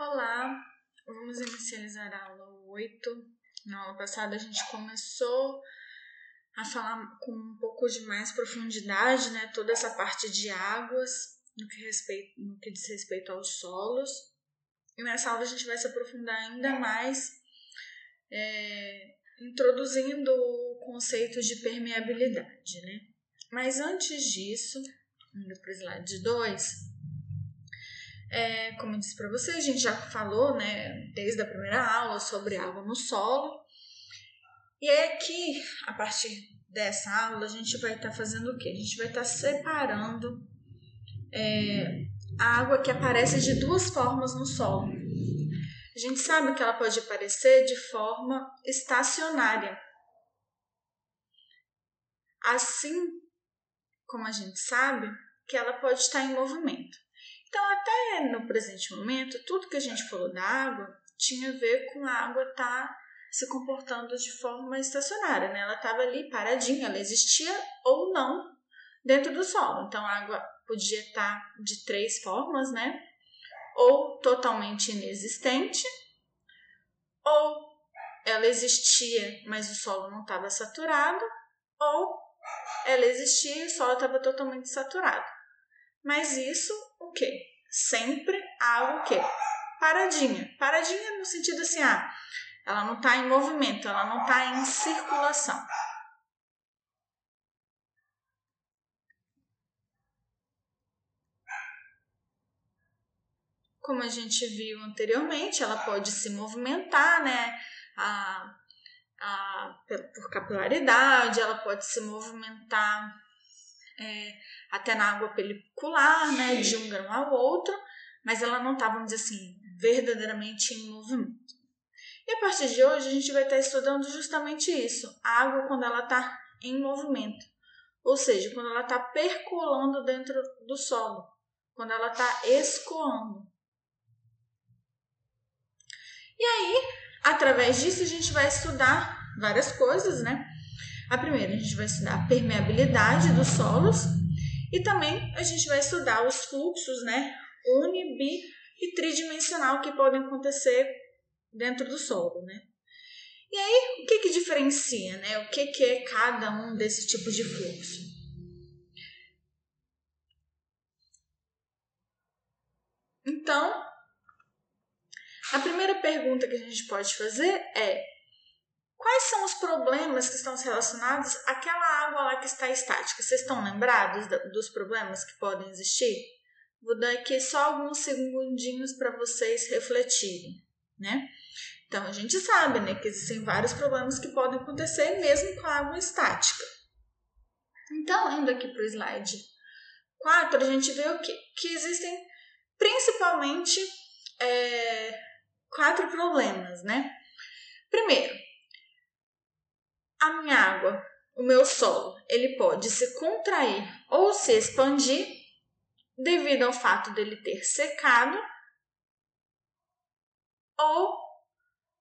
Olá, vamos inicializar a aula 8. Na aula passada a gente começou a falar com um pouco de mais profundidade, né, toda essa parte de águas no que, respeito, no que diz respeito aos solos. E nessa aula a gente vai se aprofundar ainda mais, é, introduzindo o conceito de permeabilidade, né? Mas antes disso, indo para o slide 2, é, como eu disse para vocês, a gente já falou, né, desde a primeira aula sobre água no solo. E é aqui, a partir dessa aula, a gente vai estar tá fazendo o quê? A gente vai estar tá separando é, a água que aparece de duas formas no solo. A gente sabe que ela pode aparecer de forma estacionária. Assim como a gente sabe que ela pode estar em movimento. Então, até no presente momento, tudo que a gente falou da água tinha a ver com a água estar tá se comportando de forma estacionária, né? Ela estava ali paradinha, ela existia ou não dentro do solo. Então, a água podia estar tá de três formas, né? Ou totalmente inexistente, ou ela existia, mas o solo não estava saturado, ou ela existia e o solo estava totalmente saturado. Mas isso, o quê? Sempre algo o quê? Paradinha. Paradinha no sentido assim, ah, ela não está em movimento, ela não está em circulação. Como a gente viu anteriormente, ela pode se movimentar, né? A, a, por capilaridade, ela pode se movimentar é, até na água pelicular, né, de um grão ao outro, mas ela não está, vamos dizer assim, verdadeiramente em movimento. E a partir de hoje a gente vai estar estudando justamente isso, a água quando ela está em movimento, ou seja, quando ela está percolando dentro do solo, quando ela está escoando. E aí, através disso, a gente vai estudar várias coisas, né? A primeira, a gente vai estudar a permeabilidade dos solos e também a gente vai estudar os fluxos, né, uni, bi e tridimensional que podem acontecer dentro do solo, né? E aí, o que que diferencia, né? O que que é cada um desse tipo de fluxo? Então, a primeira pergunta que a gente pode fazer é Quais são os problemas que estão relacionados àquela água lá que está estática? Vocês estão lembrados dos problemas que podem existir? Vou dar aqui só alguns segundinhos para vocês refletirem, né? Então, a gente sabe né, que existem vários problemas que podem acontecer mesmo com a água estática. Então, indo aqui para o slide 4, a gente vê o quê? Que existem principalmente é, quatro problemas, né? Primeiro, a minha água, o meu solo, ele pode se contrair ou se expandir devido ao fato dele ter secado ou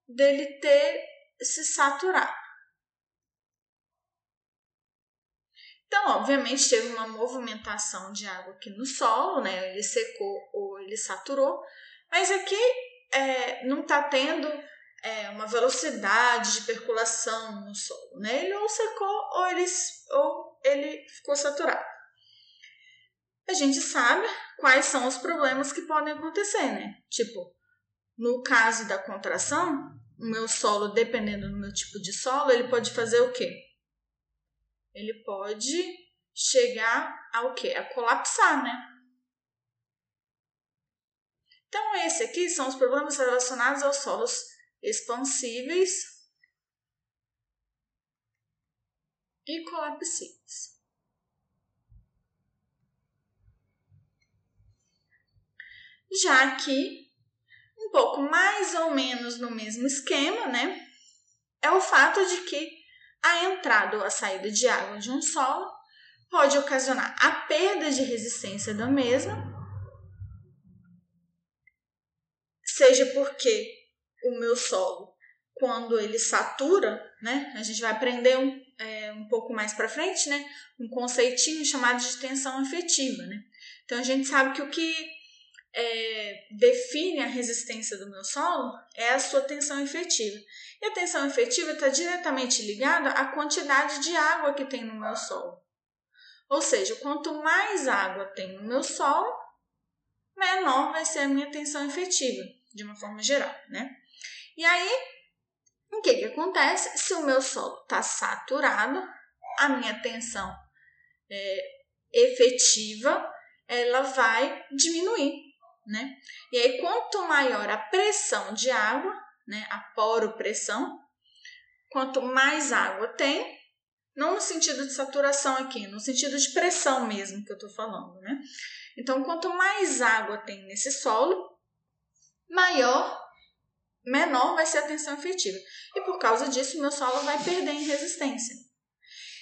dele ter se saturado. Então, obviamente, teve uma movimentação de água aqui no solo, né? Ele secou ou ele saturou, mas aqui é, não está tendo é, uma velocidade de percolação no solo, né? Ele ou secou ou ele, ou ele ficou saturado. A gente sabe quais são os problemas que podem acontecer, né? Tipo, no caso da contração, o meu solo, dependendo do meu tipo de solo, ele pode fazer o quê? Ele pode chegar ao quê? A colapsar, né? Então, esse aqui são os problemas relacionados aos solos expansíveis e colapsíveis. Já que um pouco mais ou menos no mesmo esquema, né? É o fato de que a entrada ou a saída de água de um solo pode ocasionar a perda de resistência da mesma, seja porque o meu solo quando ele satura, né? A gente vai aprender um, é, um pouco mais para frente, né? Um conceitinho chamado de tensão efetiva, né? Então a gente sabe que o que é, define a resistência do meu solo é a sua tensão efetiva. E a tensão efetiva está diretamente ligada à quantidade de água que tem no meu solo. Ou seja, quanto mais água tem no meu solo, menor vai ser a minha tensão efetiva, de uma forma geral, né? E aí, o que, que acontece? Se o meu solo está saturado, a minha tensão é, efetiva ela vai diminuir, né? E aí, quanto maior a pressão de água, né, a poropressão, quanto mais água tem, não no sentido de saturação aqui, no sentido de pressão mesmo que eu estou falando, né? Então, quanto mais água tem nesse solo, maior, menor vai ser a tensão efetiva. E por causa disso, meu solo vai perder em resistência.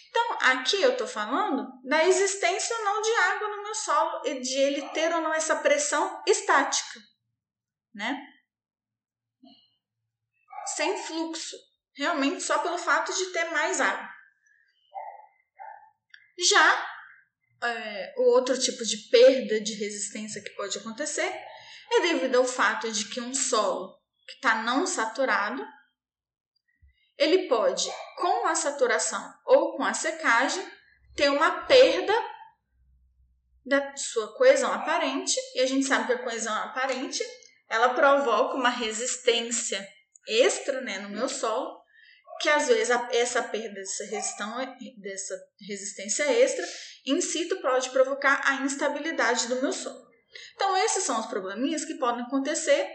Então, aqui eu estou falando da existência ou não de água no meu solo e de ele ter ou não essa pressão estática, né? Sem fluxo, realmente só pelo fato de ter mais água. Já é, o outro tipo de perda de resistência que pode acontecer é devido ao fato de que um solo que está não saturado, ele pode, com a saturação ou com a secagem, ter uma perda da sua coesão aparente, e a gente sabe que a coesão aparente ela provoca uma resistência extra né, no meu solo, que às vezes essa perda dessa, resistão, dessa resistência extra em si pode provocar a instabilidade do meu solo. Então, esses são os probleminhas que podem acontecer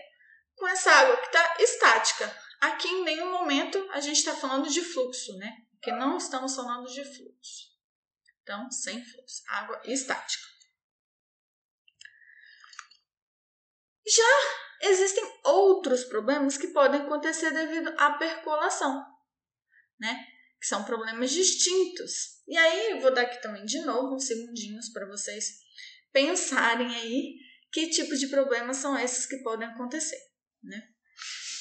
com essa água que está estática. Aqui, em nenhum momento, a gente está falando de fluxo, né? Porque não estamos falando de fluxo. Então, sem fluxo. Água estática. Já existem outros problemas que podem acontecer devido à percolação né? Que são problemas distintos. E aí vou dar aqui também de novo uns segundinhos para vocês pensarem aí que tipo de problemas são esses que podem acontecer, né?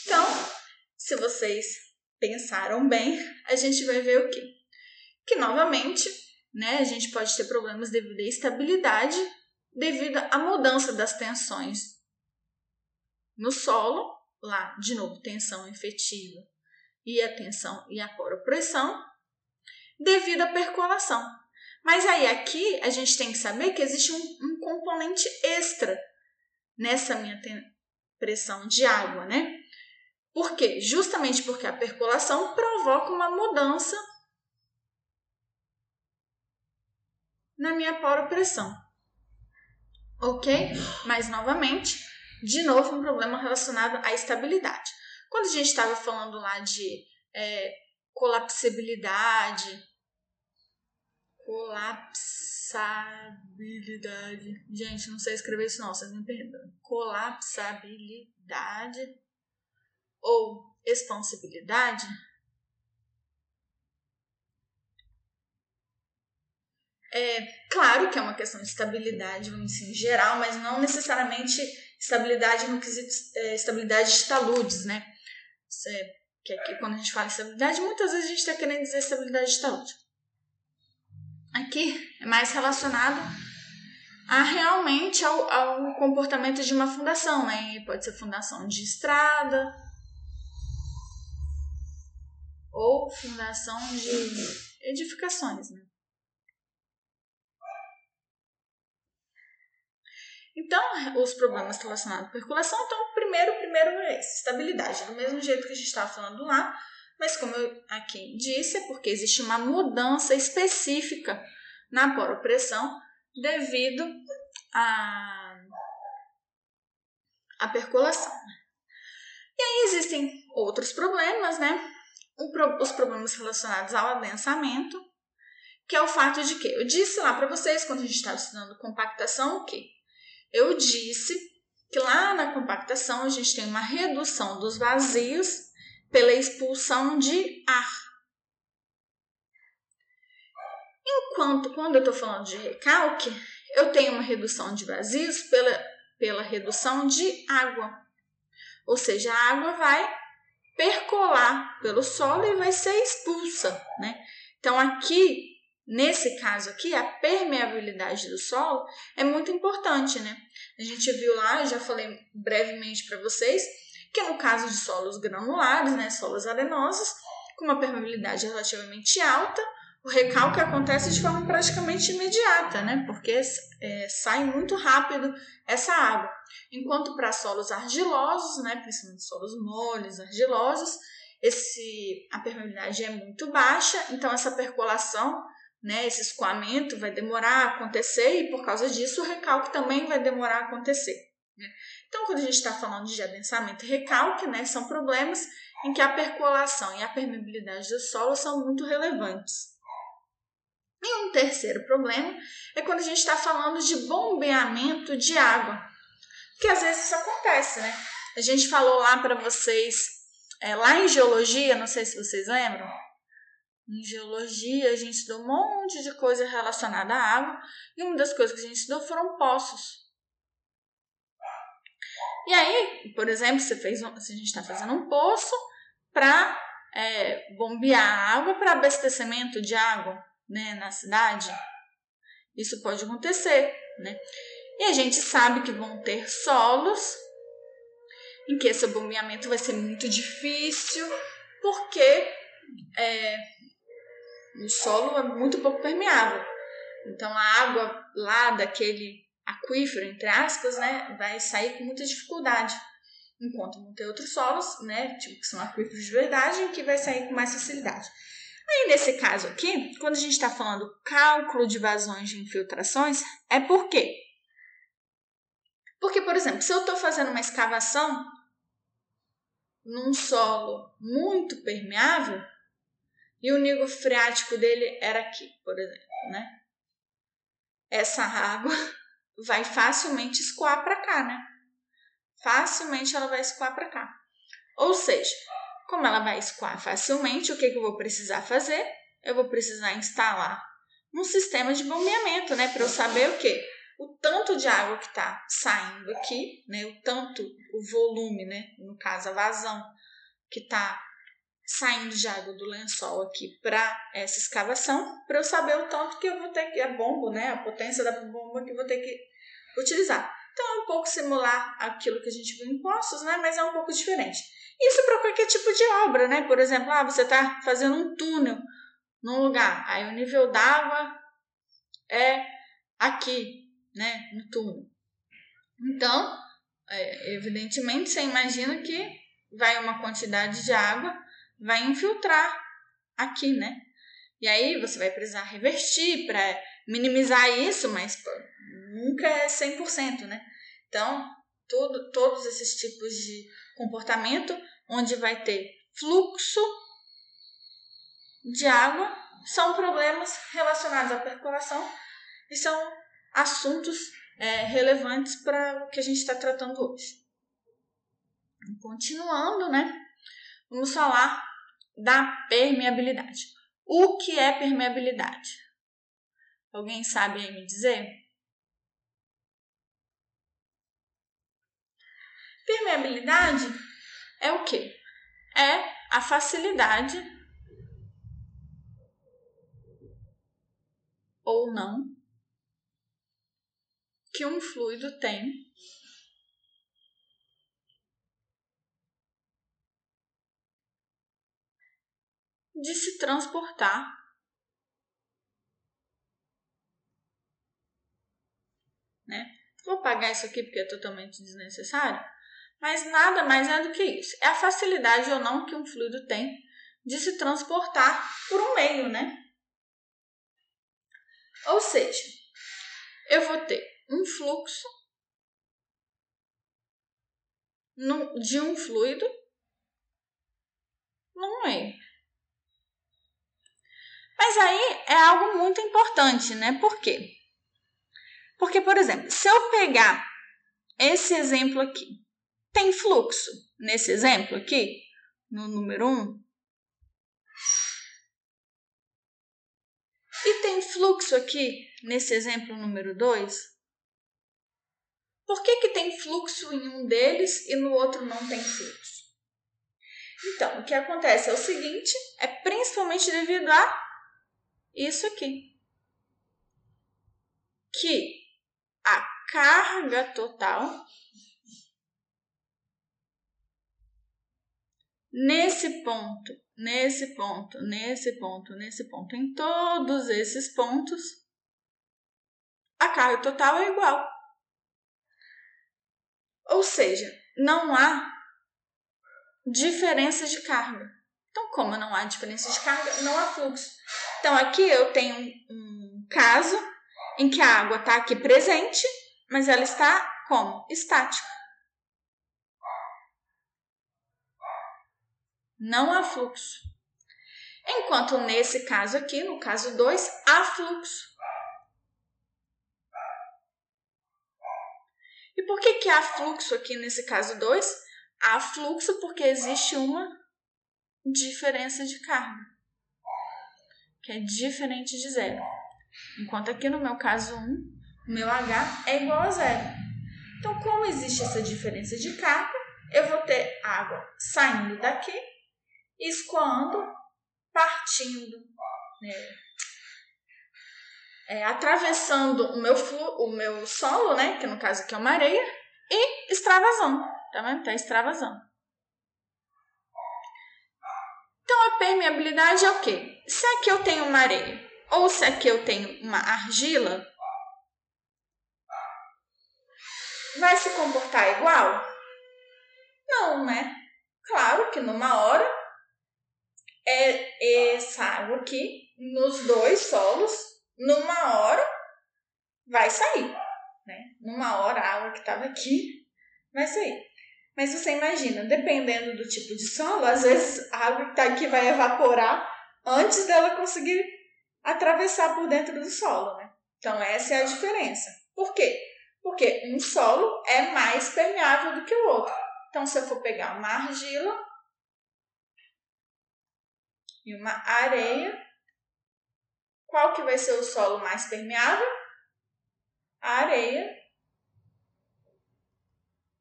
Então, se vocês pensaram bem, a gente vai ver o quê? Que novamente, né, a gente pode ter problemas devido à estabilidade, devido à mudança das tensões no solo, lá, de novo, tensão efetiva e a tensão e a poropressão devido à percolação. Mas aí aqui a gente tem que saber que existe um, um componente extra nessa minha pressão de água, né? Por quê? Justamente porque a percolação provoca uma mudança na minha poropressão. Ok? Mas novamente, de novo, um problema relacionado à estabilidade. Quando a gente estava falando lá de é, colapsibilidade, colapsabilidade, gente, não sei escrever isso não, vocês me perdoem. Colapsabilidade ou expansibilidade, É claro que é uma questão de estabilidade, vamos dizer, em geral, mas não necessariamente estabilidade no quesito é, estabilidade de taludes, né? que aqui quando a gente fala estabilidade, muitas vezes a gente está querendo dizer estabilidade de saúde. Aqui é mais relacionado a realmente ao, ao comportamento de uma fundação, né? Pode ser fundação de estrada ou fundação de edificações, né? Então, os problemas relacionados à percolação, então, primeiro, primeiro é esse, estabilidade, do mesmo jeito que a gente estava falando lá, mas como eu aqui disse, é porque existe uma mudança específica na poropressão devido à, à percolação. E aí existem outros problemas, né? Os problemas relacionados ao adensamento, que é o fato de que eu disse lá para vocês quando a gente estava estudando compactação o quê? Eu disse que lá na compactação a gente tem uma redução dos vazios pela expulsão de ar. Enquanto quando eu estou falando de recalque, eu tenho uma redução de vazios pela, pela redução de água. Ou seja, a água vai percolar pelo solo e vai ser expulsa, né? Então aqui nesse caso aqui, a permeabilidade do solo é muito importante, né? A gente viu lá, já falei brevemente para vocês, que no caso de solos granulares, né, solos arenosos, com uma permeabilidade relativamente alta, o recalque acontece de forma praticamente imediata, né? Porque é, sai muito rápido essa água. Enquanto para solos argilosos, né, principalmente solos moles, argilosos, esse, a permeabilidade é muito baixa, então essa percolação, né, esse escoamento vai demorar a acontecer e por causa disso o recalque também vai demorar a acontecer. Né? Então, quando a gente está falando de adensamento e recalque, né, são problemas em que a percolação e a permeabilidade do solo são muito relevantes. E um terceiro problema é quando a gente está falando de bombeamento de água, que às vezes isso acontece, né? A gente falou lá para vocês, é, lá em geologia, não sei se vocês lembram, em geologia a gente estudou um monte de coisa relacionada à água e uma das coisas que a gente estudou foram poços. E aí, por exemplo, você fez um, se a gente está fazendo um poço para é, bombear água para abastecimento de água né, na cidade, isso pode acontecer, né? E a gente sabe que vão ter solos em que esse bombeamento vai ser muito difícil, porque é, o solo é muito pouco permeável. Então a água lá daquele aquífero, entre aspas, né, vai sair com muita dificuldade. Enquanto vão ter outros solos, né, tipo que são aquíferos de verdade, que vai sair com mais facilidade. Aí, nesse caso aqui, quando a gente está falando cálculo de vazões de infiltrações, é por quê? Porque, por exemplo, se eu estou fazendo uma escavação num solo muito permeável e o nível freático dele era aqui, por exemplo, né? Essa água vai facilmente escoar para cá, né? Facilmente ela vai escoar para cá. Ou seja, como ela vai escoar facilmente, o que, que eu vou precisar fazer? Eu vou precisar instalar um sistema de bombeamento, né? Para eu saber o quê? O tanto de água que está saindo aqui, né? O tanto, o volume, né? No caso, a vazão que está saindo de água do lençol aqui para essa escavação, para eu saber o tanto que eu vou ter que, a bomba, né? A potência da bomba que eu vou ter que utilizar. Então é um pouco similar àquilo que a gente viu em Poços, né? Mas é um pouco diferente. Isso para qualquer tipo de obra, né? Por exemplo, ah, você está fazendo um túnel num lugar, aí o nível d'água é aqui, né? No túnel. Então, é, evidentemente, você imagina que vai uma quantidade de água, vai infiltrar aqui, né? E aí você vai precisar revertir para minimizar isso, mas pô, nunca é 100%, né? Então, todo, todos esses tipos de comportamento onde vai ter fluxo de água, são problemas relacionados à percolação e são assuntos é, relevantes para o que a gente está tratando hoje. Continuando, né? Vamos falar da permeabilidade. O que é permeabilidade? Alguém sabe aí me dizer? Permeabilidade é o que? É a facilidade ou não que um fluido tem de se transportar né? Vou apagar isso aqui porque é totalmente desnecessário. Mas nada mais é do que isso. É a facilidade ou não que um fluido tem de se transportar por um meio, né? Ou seja, eu vou ter um fluxo de um fluido num meio. Mas aí é algo muito importante, né? Por quê? Porque, por exemplo, se eu pegar esse exemplo aqui, tem fluxo nesse exemplo aqui, no número 1? Um? E tem fluxo aqui nesse exemplo número 2? Por que, que tem fluxo em um deles e no outro não tem fluxo? Então, o que acontece é o seguinte, é principalmente devido a isso aqui. que a carga total nesse ponto, nesse ponto, nesse ponto, nesse ponto, em todos esses pontos, a carga total é igual. Ou seja, não há diferença de carga. Então, como não há diferença de carga, não há fluxo. Então, aqui eu tenho um caso em que a água está aqui presente, mas ela está como? Estática. Não há fluxo. Enquanto nesse caso aqui, no caso 2, há fluxo. E por que, que há fluxo aqui nesse caso 2? Há fluxo porque existe uma diferença de carga, que é diferente de zero. Enquanto aqui no meu caso 1, o meu H é igual a zero. Então, como existe essa diferença de carga, eu vou ter água saindo daqui, escoando, partindo, né? é, atravessando o meu, flu, o meu solo, né? Que no caso aqui é uma areia, e extravasando. Tá vendo? Tá extravasando. Então a permeabilidade é o quê? Se aqui eu tenho uma areia ou se aqui eu tenho uma argila, vai se comportar igual? Não, né? Claro que numa hora é essa água aqui nos dois solos numa hora vai sair, né? Numa hora a água que estava aqui vai sair. Mas você imagina, dependendo do tipo de solo, às vezes a água que está aqui vai evaporar antes dela conseguir atravessar por dentro do solo, né? Então essa é a diferença. Por quê? Porque um solo é mais permeável do que o outro. Então se eu for pegar uma argila e uma areia, qual que vai ser o solo mais permeável? A areia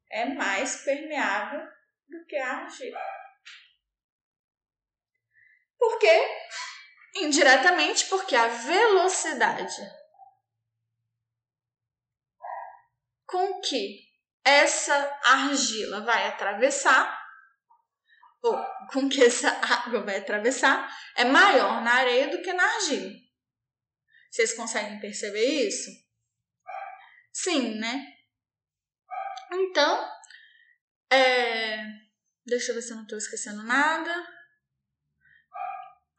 é mais permeável do que a argila. Por quê? Indiretamente porque a velocidade com que essa argila vai atravessar, ou com que essa água vai atravessar, é maior na areia do que na argila. Vocês conseguem perceber isso? Sim, né? Então, é... deixa eu ver se eu não estou esquecendo nada.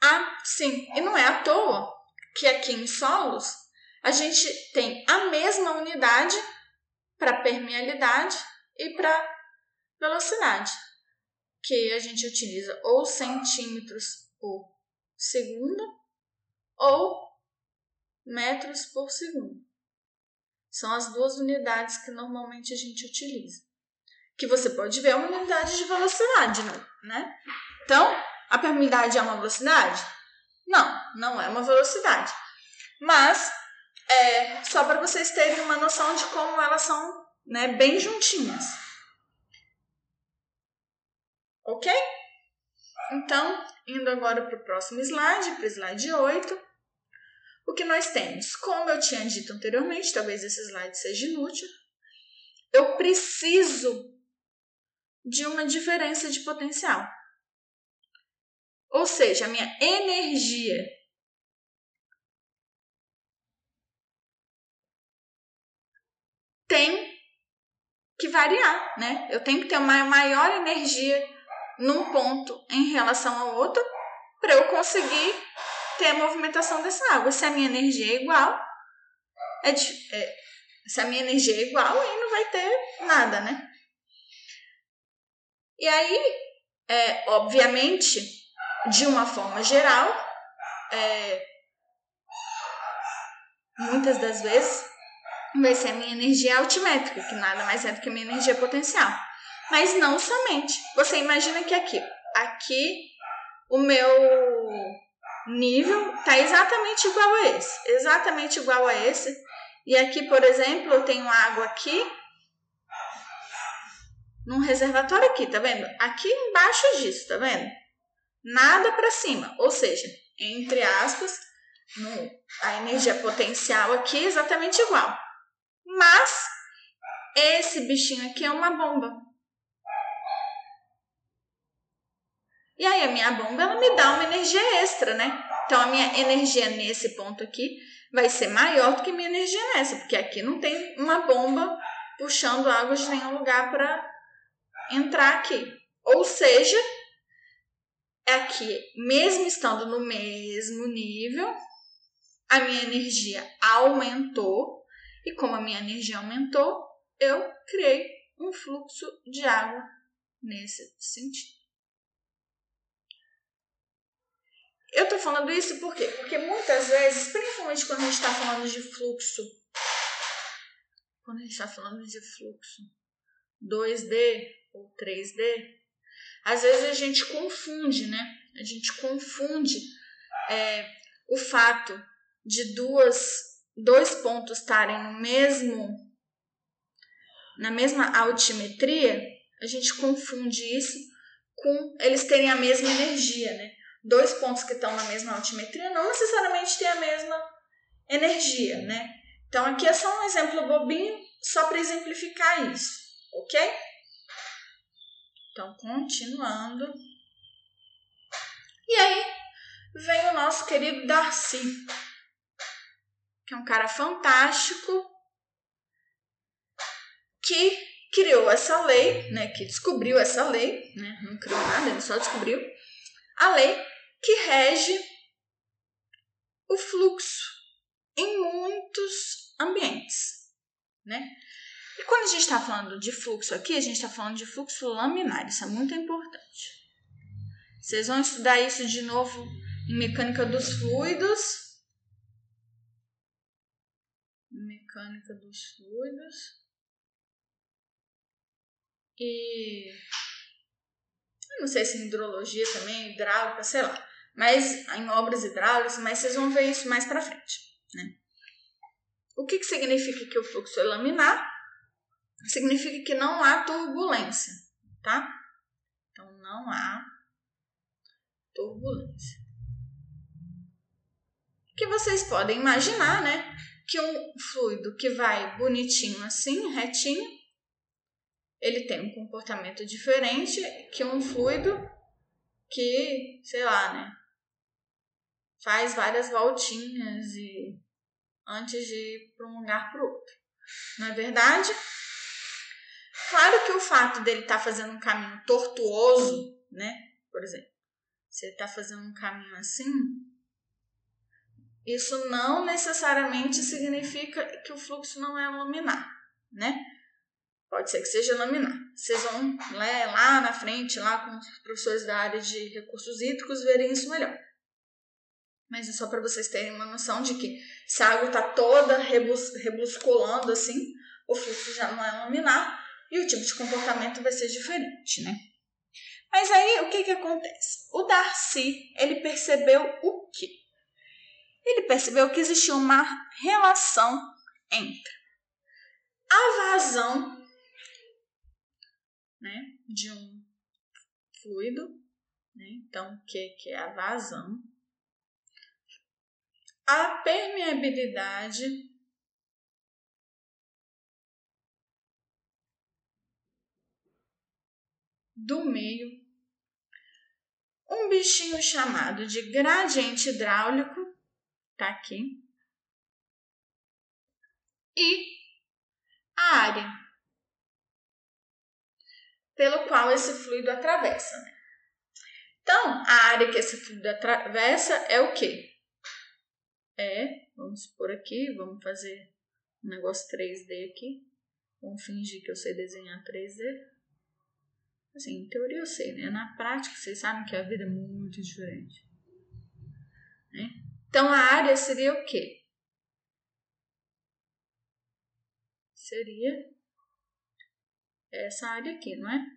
Ah, sim, e não é à toa que aqui em solos a gente tem a mesma unidade para permeabilidade e para velocidade, que a gente utiliza ou centímetros por segundo ou metros por segundo. São as duas unidades que normalmente a gente utiliza. Que você pode ver é uma unidade de velocidade, né? Então, a permeabilidade é uma velocidade? Não, não é uma velocidade. Mas, é só para vocês terem uma noção de como elas são né, bem juntinhas. Ok? Então, indo agora para o próximo slide, para o slide 8 o que nós temos? Como eu tinha dito anteriormente, talvez esse slide seja inútil, eu preciso de uma diferença de potencial. Ou seja, a minha energia tem que variar, né? Eu tenho que ter uma maior energia num ponto em relação ao outro para eu conseguir ter a movimentação dessa água. Se a minha energia é igual, é, é, se a minha energia é igual, aí não vai ter nada, né? E aí, é, obviamente, de uma forma geral, é, muitas das vezes vai ser a minha energia altimétrica, que nada mais é do que a minha energia potencial. Mas não somente. Você imagina que aqui, aqui o meu nível está exatamente igual a esse, exatamente igual a esse. E aqui, por exemplo, eu tenho água aqui, num reservatório aqui, tá vendo? Aqui embaixo disso, tá vendo? Nada para cima, ou seja, entre aspas, no, a energia potencial aqui é exatamente igual. Mas esse bichinho aqui é uma bomba. E aí a minha bomba ela me dá uma energia extra, né? Então a minha energia nesse ponto aqui vai ser maior do que minha energia nessa, porque aqui não tem uma bomba puxando água de nenhum lugar para entrar aqui. Ou seja, aqui, mesmo estando no mesmo nível, a minha energia aumentou, e como a minha energia aumentou, eu criei um fluxo de água nesse sentido. Eu tô falando isso por quê? Porque muitas vezes, principalmente quando a gente está falando de fluxo, quando a gente está falando de fluxo 2D ou 3D, às vezes a gente confunde, né? A gente confunde é, o fato de duas, dois pontos estarem no mesmo, na mesma altimetria, a gente confunde isso com eles terem a mesma energia, né? dois pontos que estão na mesma altimetria não necessariamente têm a mesma energia, né? Então aqui é só um exemplo bobinho, só para exemplificar isso, ok? Então, continuando. E aí vem o nosso querido Darcy, que é um cara fantástico, que criou essa lei, né? Que descobriu essa lei, né? Não criou nada, ele só descobriu a lei que rege o fluxo em muitos ambientes, né? E quando a gente está falando de fluxo aqui, a gente está falando de fluxo laminar, isso é muito importante. Vocês vão estudar isso de novo em mecânica dos fluidos. Mecânica dos fluidos. E não sei se em hidrologia também, hidráulica, sei lá mas em obras hidráulicas, mas vocês vão ver isso mais para frente, né? O que, que significa que o fluxo é laminar? Significa que não há turbulência, tá? Então não há turbulência. Que vocês podem imaginar, né? Que um fluido que vai bonitinho assim, retinho, ele tem um comportamento diferente que um fluido que, sei lá, né? faz várias voltinhas e antes de ir para um lugar para o outro. Não é verdade? Claro que o fato dele estar tá fazendo um caminho tortuoso, né? Por exemplo, se ele está fazendo um caminho assim, isso não necessariamente significa que o fluxo não é laminar, né? Pode ser que seja laminar. Vocês vão né, lá na frente, lá com os professores da área de recursos hídricos, verem isso melhor mas é só para vocês terem uma noção de que se a água está toda rebus, rebusculando assim, o fluxo já não é laminar e o tipo de comportamento vai ser diferente, né? Mas aí o que que acontece? O Darcy, ele percebeu o quê? Ele percebeu que existia uma relação entre a vazão né, de um fluido, né? Então, o que, que é a vazão? a permeabilidade do meio, um bichinho chamado de gradiente hidráulico, tá aqui, e a área pelo qual esse fluido atravessa. Né? Então, a área que esse fluido atravessa é o quê? é, vamos por aqui, vamos fazer um negócio 3D aqui. Vamos fingir que eu sei desenhar 3D. Assim, em teoria eu sei, né? Na prática, vocês sabem que a vida é muito diferente. Né? Então, a área seria o quê? Seria essa área aqui, não é?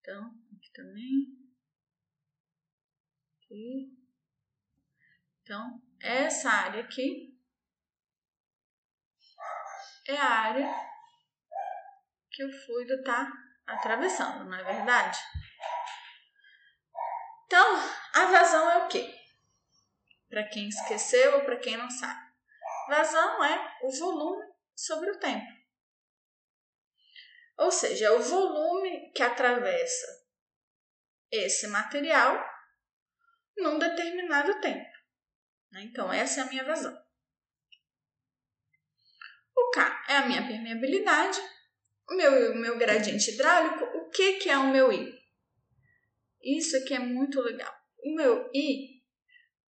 Então, aqui também. Aqui. Então, essa área aqui é a área que o fluido está atravessando, não é verdade? Então, a vazão é o quê? para quem esqueceu ou para quem não sabe. Vazão é o volume sobre o tempo. Ou seja, é o volume que atravessa esse material num determinado tempo. Né? Então, essa é a minha vazão. O K é a minha permeabilidade. O meu, meu gradiente hidráulico, o que, que é o meu I? Isso aqui é muito legal. O meu I,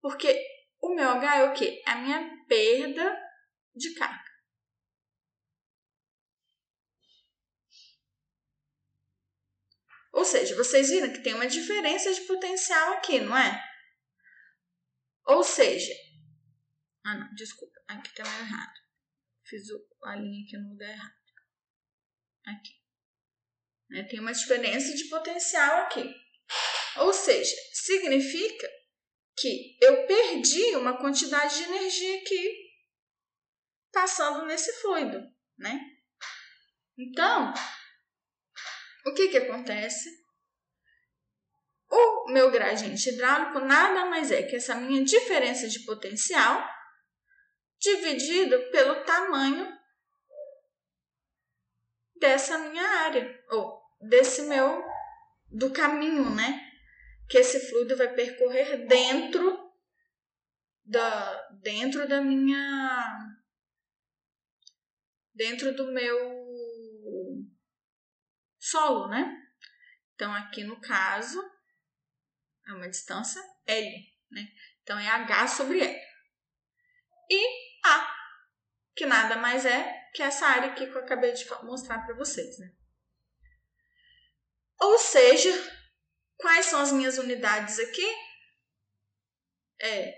porque o meu H é o quê? É a minha perda de carga. Ou seja, vocês viram que tem uma diferença de potencial aqui, não é? Ou seja, ah não, desculpa, aqui tá errado. Fiz a linha aqui no lugar errado. Aqui. Né? Tem uma diferença de potencial aqui. Ou seja, significa que eu perdi uma quantidade de energia aqui passando nesse fluido, né? Então, o que que acontece? O meu gradiente hidráulico nada mais é que essa minha diferença de potencial dividido pelo tamanho dessa minha área, ou desse meu, do caminho, né? Que esse fluido vai percorrer dentro da, dentro da minha, dentro do meu solo, né? Então, aqui no caso, é uma distância L, né? Então, é H sobre L. E A, que nada mais é que essa área aqui que eu acabei de mostrar para vocês, né? Ou seja, quais são as minhas unidades aqui? É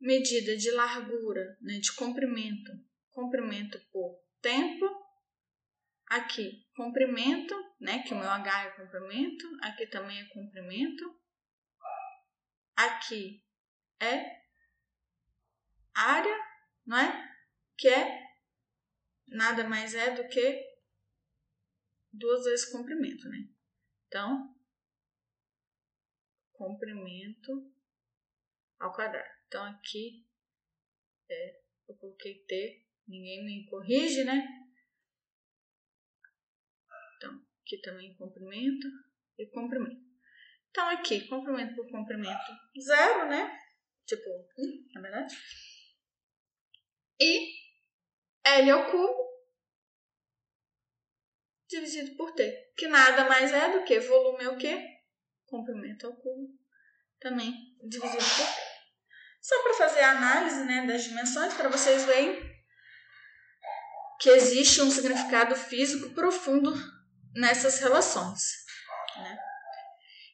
medida de largura, né, de comprimento, comprimento por tempo. Aqui, comprimento, né, que o meu H é comprimento, aqui também é comprimento. Aqui é área, não é? Que é nada mais é do que duas vezes comprimento, né? Então, comprimento ao quadrado. Então, aqui é, eu coloquei T, ninguém me corrige, né? Então, aqui também comprimento e comprimento. Então, aqui, comprimento por comprimento, zero, né? Tipo, na verdade. E L ao cubo dividido por T, que nada mais é do que volume é o quê? Comprimento ao cubo, também dividido por T. Só para fazer a análise né, das dimensões, para vocês verem que existe um significado físico profundo nessas relações. Né?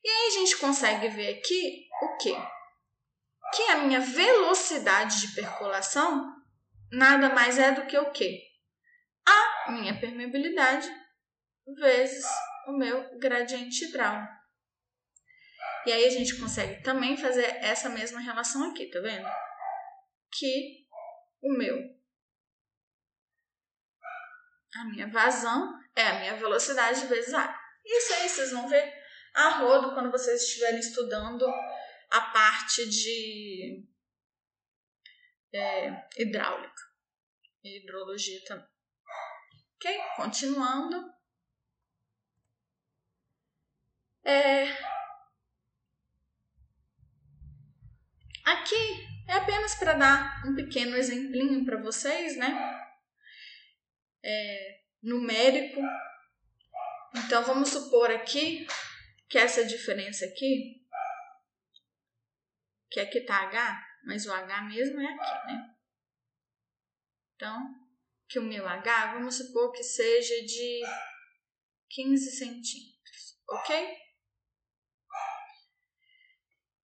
E aí a gente consegue ver aqui o quê? Que a minha velocidade de percolação nada mais é do que o quê? A minha permeabilidade vezes o meu gradiente hidráulico. E aí a gente consegue também fazer essa mesma relação aqui, tá vendo? Que o meu a minha vazão é a minha velocidade vezes a Isso aí vocês vão ver a rodo quando vocês estiverem estudando a parte de é, hidráulica e hidrologia também. Ok? Continuando. É... Aqui é apenas para dar um pequeno exemplinho para vocês, né? É, numérico. Então, vamos supor aqui que essa diferença aqui, que aqui tá H, mas o H mesmo é aqui, né? Então, que o meu H, vamos supor que seja de 15 centímetros, ok?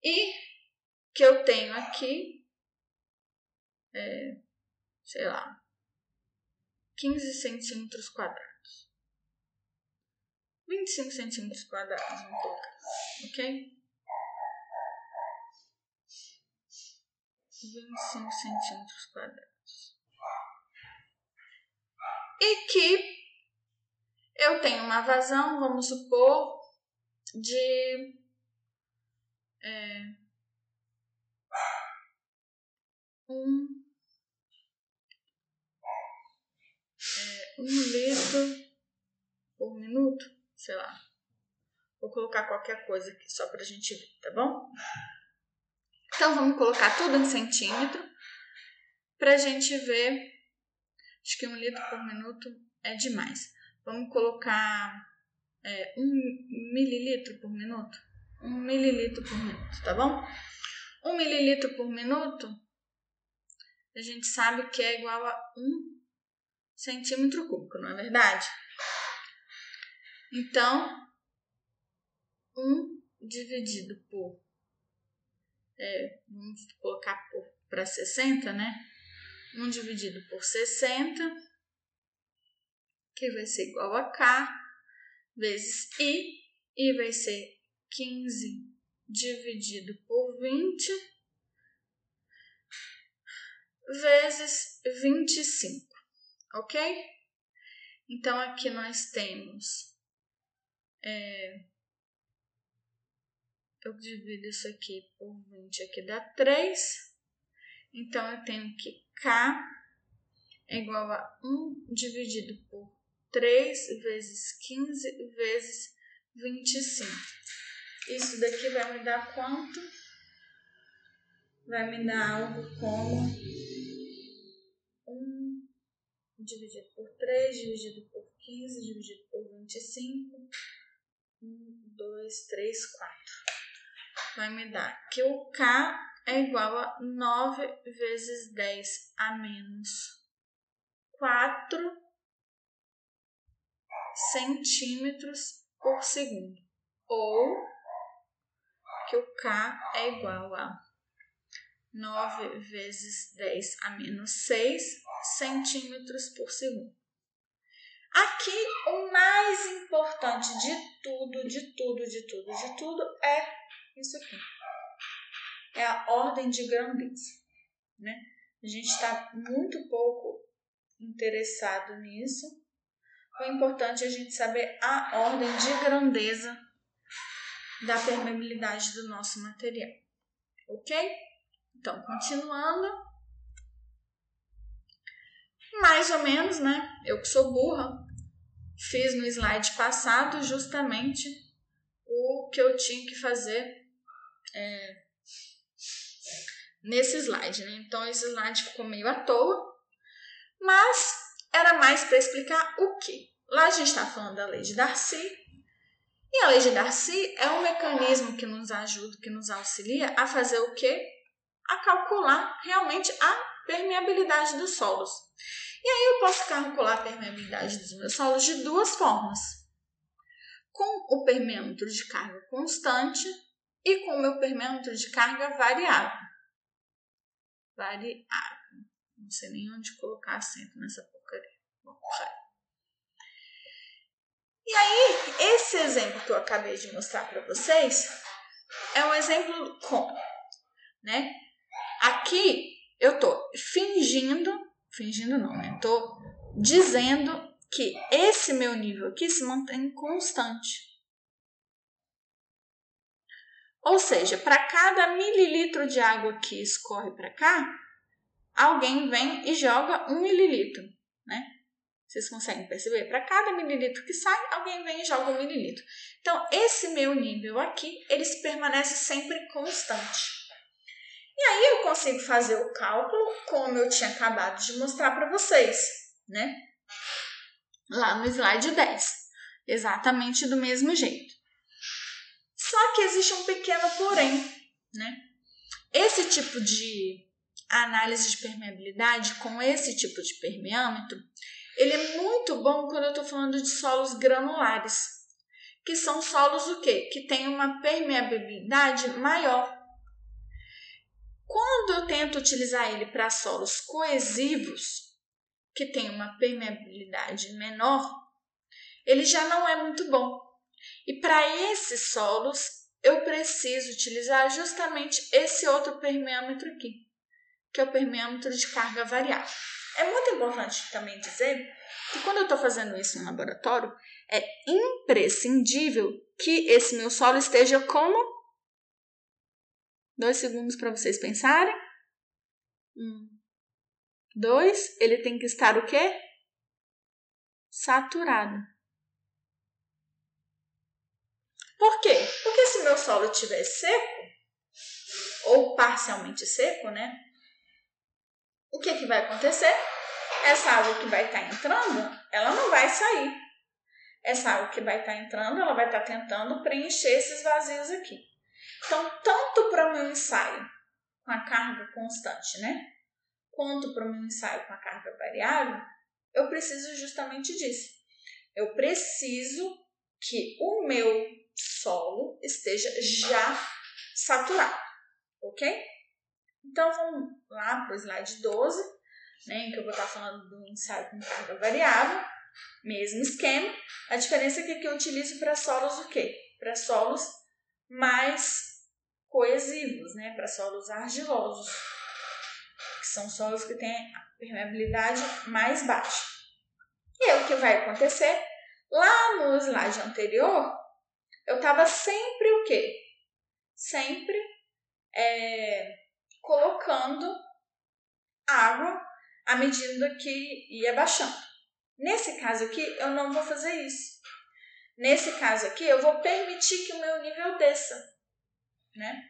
E que eu tenho aqui, é, sei lá, 15 centímetros quadrados. 25 centímetros quadrados, vamos colocar, ok? 25 centímetros quadrados. E que eu tenho uma vazão, vamos supor, de é, um, é, um litro por minuto, sei lá. Vou colocar qualquer coisa aqui só pra gente ver, tá bom? Então vamos colocar tudo em centímetro pra gente ver. Acho que um litro por minuto é demais. Vamos colocar é, um mililitro por minuto. Um mililitro por minuto, tá bom? Um mililitro por minuto, a gente sabe que é igual a um centímetro cúbico, não é verdade? Então, um dividido por, é, vamos colocar para 60, né? 1 dividido por 60, que vai ser igual a K, vezes I, I vai ser 15 dividido por 20 vezes 25, ok? Então, aqui nós temos. É, eu divido isso aqui por 20, aqui dá 3. Então, eu tenho que K é igual a 1 dividido por 3 vezes 15 vezes 25. Isso daqui vai me dar quanto? Vai me dar algo como 1 dividido por 3, dividido por 15, dividido por 25. 1, 2, 3, 4. Vai me dar que o K é igual a 9 vezes 10 a menos 4 centímetros por segundo. Ou que o K é igual a 9 vezes 10 a menos 6 centímetros por segundo. Aqui, o mais importante de tudo, de tudo, de tudo, de tudo é isso aqui. É a ordem de grandeza, né? A gente está muito pouco interessado nisso. O importante é a gente saber a ordem de grandeza da permeabilidade do nosso material. Ok? Então, continuando. Mais ou menos, né? Eu que sou burra, fiz no slide passado justamente o que eu tinha que fazer é, nesse slide, né? Então, esse slide ficou meio à toa, mas era mais para explicar o que. Lá a gente está falando da lei de Darcy, e a lei de Darcy é um mecanismo que nos ajuda, que nos auxilia a fazer o quê? A calcular realmente a permeabilidade dos solos. E aí eu posso calcular a permeabilidade dos meus solos de duas formas. Com o permêmetro de carga constante e com o meu permêmetro de carga variável. Variável. Não sei nem onde colocar acento nessa porcaria. E aí, esse exemplo que eu acabei de mostrar para vocês é um exemplo como, né? Aqui eu tô fingindo, fingindo não, né? Tô dizendo que esse meu nível aqui se mantém constante. Ou seja, para cada mililitro de água que escorre para cá, alguém vem e joga um mililitro, né? Vocês conseguem perceber? Para cada mililitro que sai, alguém vem e joga um mililitro. Então, esse meu nível aqui, ele permanece sempre constante. E aí eu consigo fazer o cálculo como eu tinha acabado de mostrar para vocês, né? Lá no slide 10. Exatamente do mesmo jeito. Só que existe um pequeno porém, né? Esse tipo de análise de permeabilidade com esse tipo de permeâmetro, ele é muito bom quando eu estou falando de solos granulares, que são solos o quê? Que têm uma permeabilidade maior. Quando eu tento utilizar ele para solos coesivos, que têm uma permeabilidade menor, ele já não é muito bom. E para esses solos, eu preciso utilizar justamente esse outro permeâmetro aqui, que é o permeâmetro de carga variável. É muito importante também dizer que quando eu estou fazendo isso no laboratório, é imprescindível que esse meu solo esteja como? Dois segundos para vocês pensarem. Um. Dois, ele tem que estar o quê? Saturado. Por quê? Porque se meu solo estiver seco, ou parcialmente seco, né? O que, que vai acontecer? Essa água que vai estar tá entrando, ela não vai sair. Essa água que vai estar tá entrando, ela vai estar tá tentando preencher esses vazios aqui. Então, tanto para o meu ensaio com a carga constante, né? Quanto para o meu ensaio com a carga variável, eu preciso justamente disso. Eu preciso que o meu solo esteja já saturado, ok? Então vamos lá para o slide 12, né, em que eu vou estar falando do ensaio com carga variável, mesmo esquema. A diferença é que aqui eu utilizo para solos o quê? Para solos mais coesivos, né, para solos argilosos, que são solos que têm a permeabilidade mais baixa. E aí o que vai acontecer? Lá no slide anterior, eu estava sempre o quê? Sempre é, colocando água à medida que ia baixando. Nesse caso aqui, eu não vou fazer isso. Nesse caso aqui, eu vou permitir que o meu nível desça, né?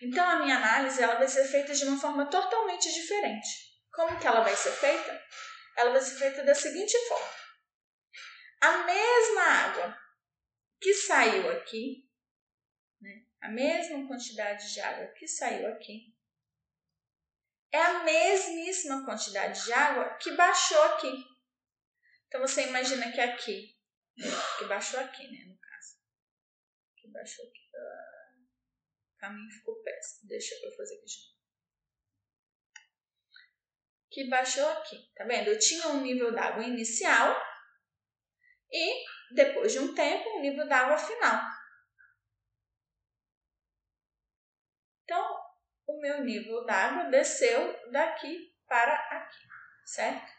Então, a minha análise ela vai ser feita de uma forma totalmente diferente. Como que ela vai ser feita? Ela vai ser feita da seguinte forma. A mesma água que saiu aqui, né? a mesma quantidade de água que saiu aqui, é a mesmíssima quantidade de água que baixou aqui. Então você imagina que aqui, que baixou aqui, né, no caso. Que baixou aqui. Ah, o caminho ficou péssimo. Deixa eu fazer aqui de novo. Que baixou aqui, tá vendo? Eu tinha um nível d'água inicial e depois de um tempo, um nível d'água final. Então, o meu nível d'água desceu daqui para aqui, certo?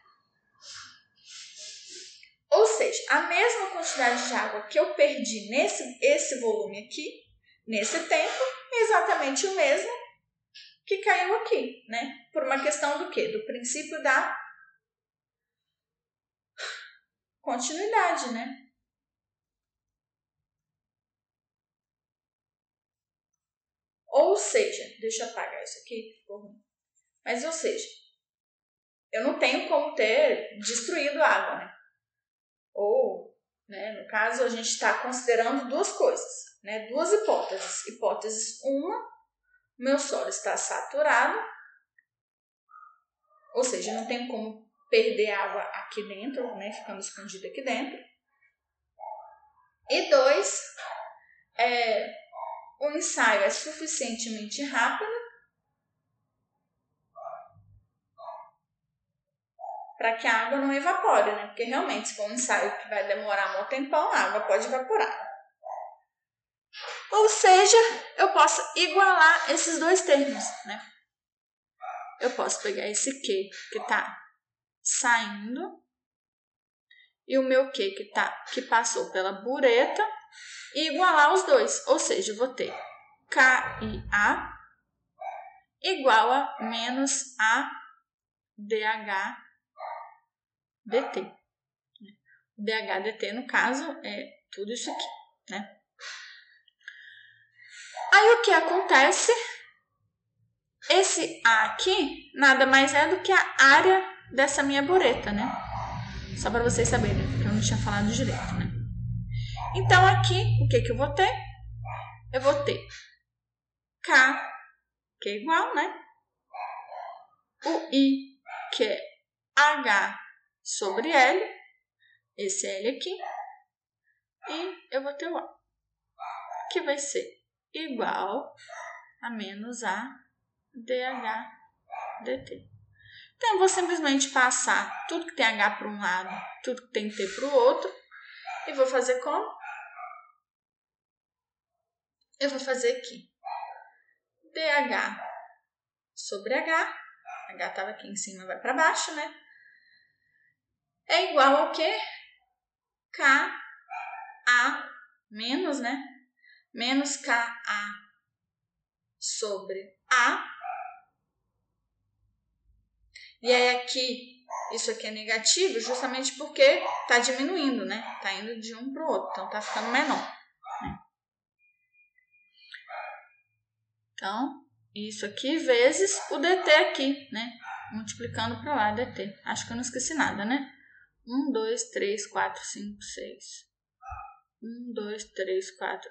Ou seja, a mesma quantidade de água que eu perdi nesse esse volume aqui, nesse tempo, é exatamente o mesmo que caiu aqui, né? Por uma questão do quê? Do princípio da continuidade, né? Ou seja, deixa eu apagar isso aqui. Mas, ou seja, eu não tenho como ter destruído água, né? Ou, né, no caso, a gente está considerando duas coisas, né? Duas hipóteses. Hipóteses uma, meu solo está saturado, ou seja, não tenho como perder água aqui dentro, né? Ficando escondido aqui dentro. E dois, é, o ensaio é suficientemente rápido para que a água não evapore, né? Porque realmente, se for um ensaio que vai demorar um tempão, a água pode evaporar. Ou seja, eu posso igualar esses dois termos, né? Eu posso pegar esse Q que está saindo e o meu que, tá, que passou pela bureta e igualar os dois. Ou seja, vou ter K e A igual a menos A DH dt. DH dt, no caso, é tudo isso aqui, né? Aí o que acontece? Esse A aqui nada mais é do que a área dessa minha bureta, né? Só para vocês saberem, porque eu não tinha falado direito, né? Então, aqui, o que, que eu vou ter? Eu vou ter K, que é igual, né? O I, que é H sobre L, esse L aqui, e eu vou ter o A, que vai ser igual a menos A DH dt. Então, eu vou simplesmente passar tudo que tem H para um lado, tudo que tem T para o outro, e vou fazer como? eu vou fazer aqui DH sobre H, H estava aqui em cima, vai para baixo, né? É igual ao que? K, A, menos, né? Menos K, A sobre A E aí aqui, isso aqui é negativo justamente porque está diminuindo, né? Está indo de um para o outro, então está ficando menor. Né? Então, isso aqui vezes o dt aqui, né? Multiplicando para lá dt. Acho que eu não esqueci nada, né? 1, 2, 3, 4, 5, 6. 1, 2, 3, 4.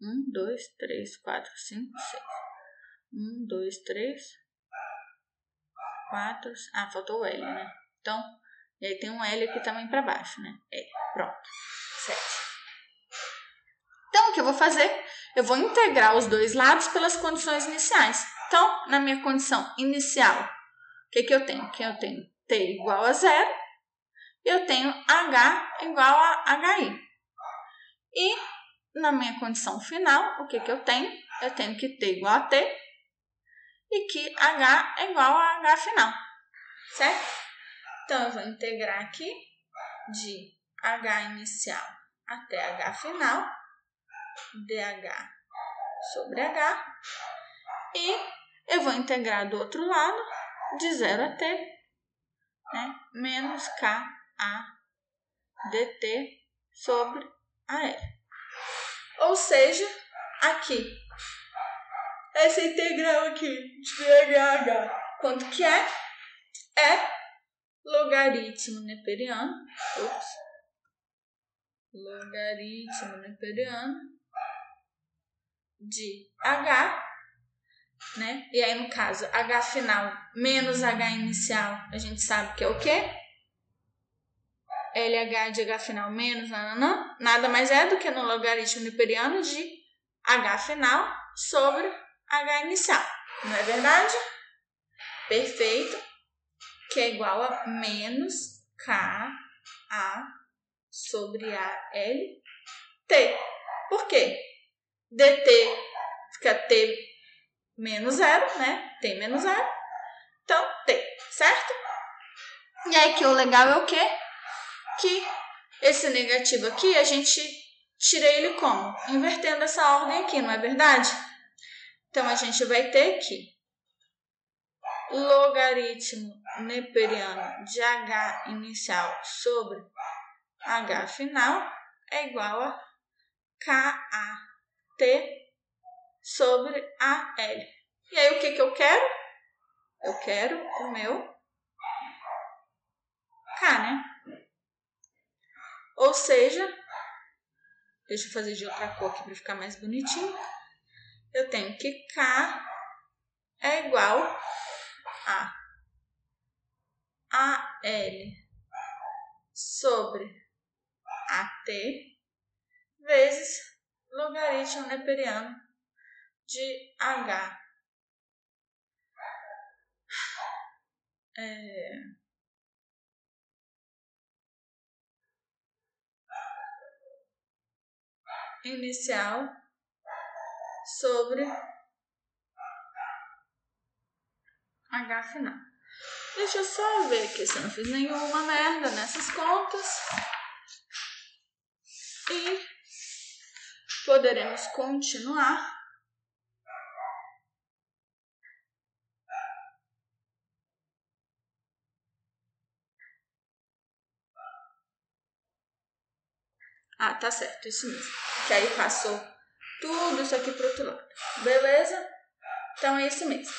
1, 2, 3, 4, 5, 6. 1, 2, 3, 4. Ah, faltou o L, né? Então, e aí tem um L aqui também para baixo, né? L. Pronto. 7. Então, o que eu vou fazer? Eu vou integrar os dois lados pelas condições iniciais. Então, na minha condição inicial, o que, que eu tenho? Que eu tenho t igual a zero e eu tenho h igual a hi. E na minha condição final, o que, que eu tenho? Eu tenho que t igual a t e que h é igual a h final, certo? Então, eu vou integrar aqui de h inicial até h final, dh sobre h, e eu vou integrar do outro lado de 0 a t, né, menos k a dt sobre a L. Ou seja, aqui, essa integral aqui de VHH, quanto que é? É logaritmo neperiano, ups, logaritmo neperiano de H, né? E aí, no caso, H final menos H inicial, a gente sabe que é o quê? LH de H final menos nananã, nada mais é do que no logaritmo neperiano de H final sobre H inicial. Não é verdade? Perfeito. Que é igual a menos K A sobre A L T. Por quê? DT fica T menos zero, né? T menos zero. Então, T, certo? E aí que o legal é o quê? que esse negativo aqui a gente tira ele como? Invertendo essa ordem aqui, não é verdade? Então, a gente vai ter que logaritmo neperiano de h inicial sobre h final é igual a KAT sobre AL. E aí, o que, que eu quero? Eu quero o meu K, né? Ou seja, deixa eu fazer de outra cor aqui para ficar mais bonitinho. Eu tenho que K é igual a AL sobre AT vezes logaritmo neperiano de H. É, inicial sobre H final. Deixa eu só ver aqui se eu não fiz nenhuma merda nessas contas. E poderemos continuar. Ah, tá certo, isso mesmo. Que aí passou tudo isso aqui pro outro lado. Beleza? Então é isso mesmo.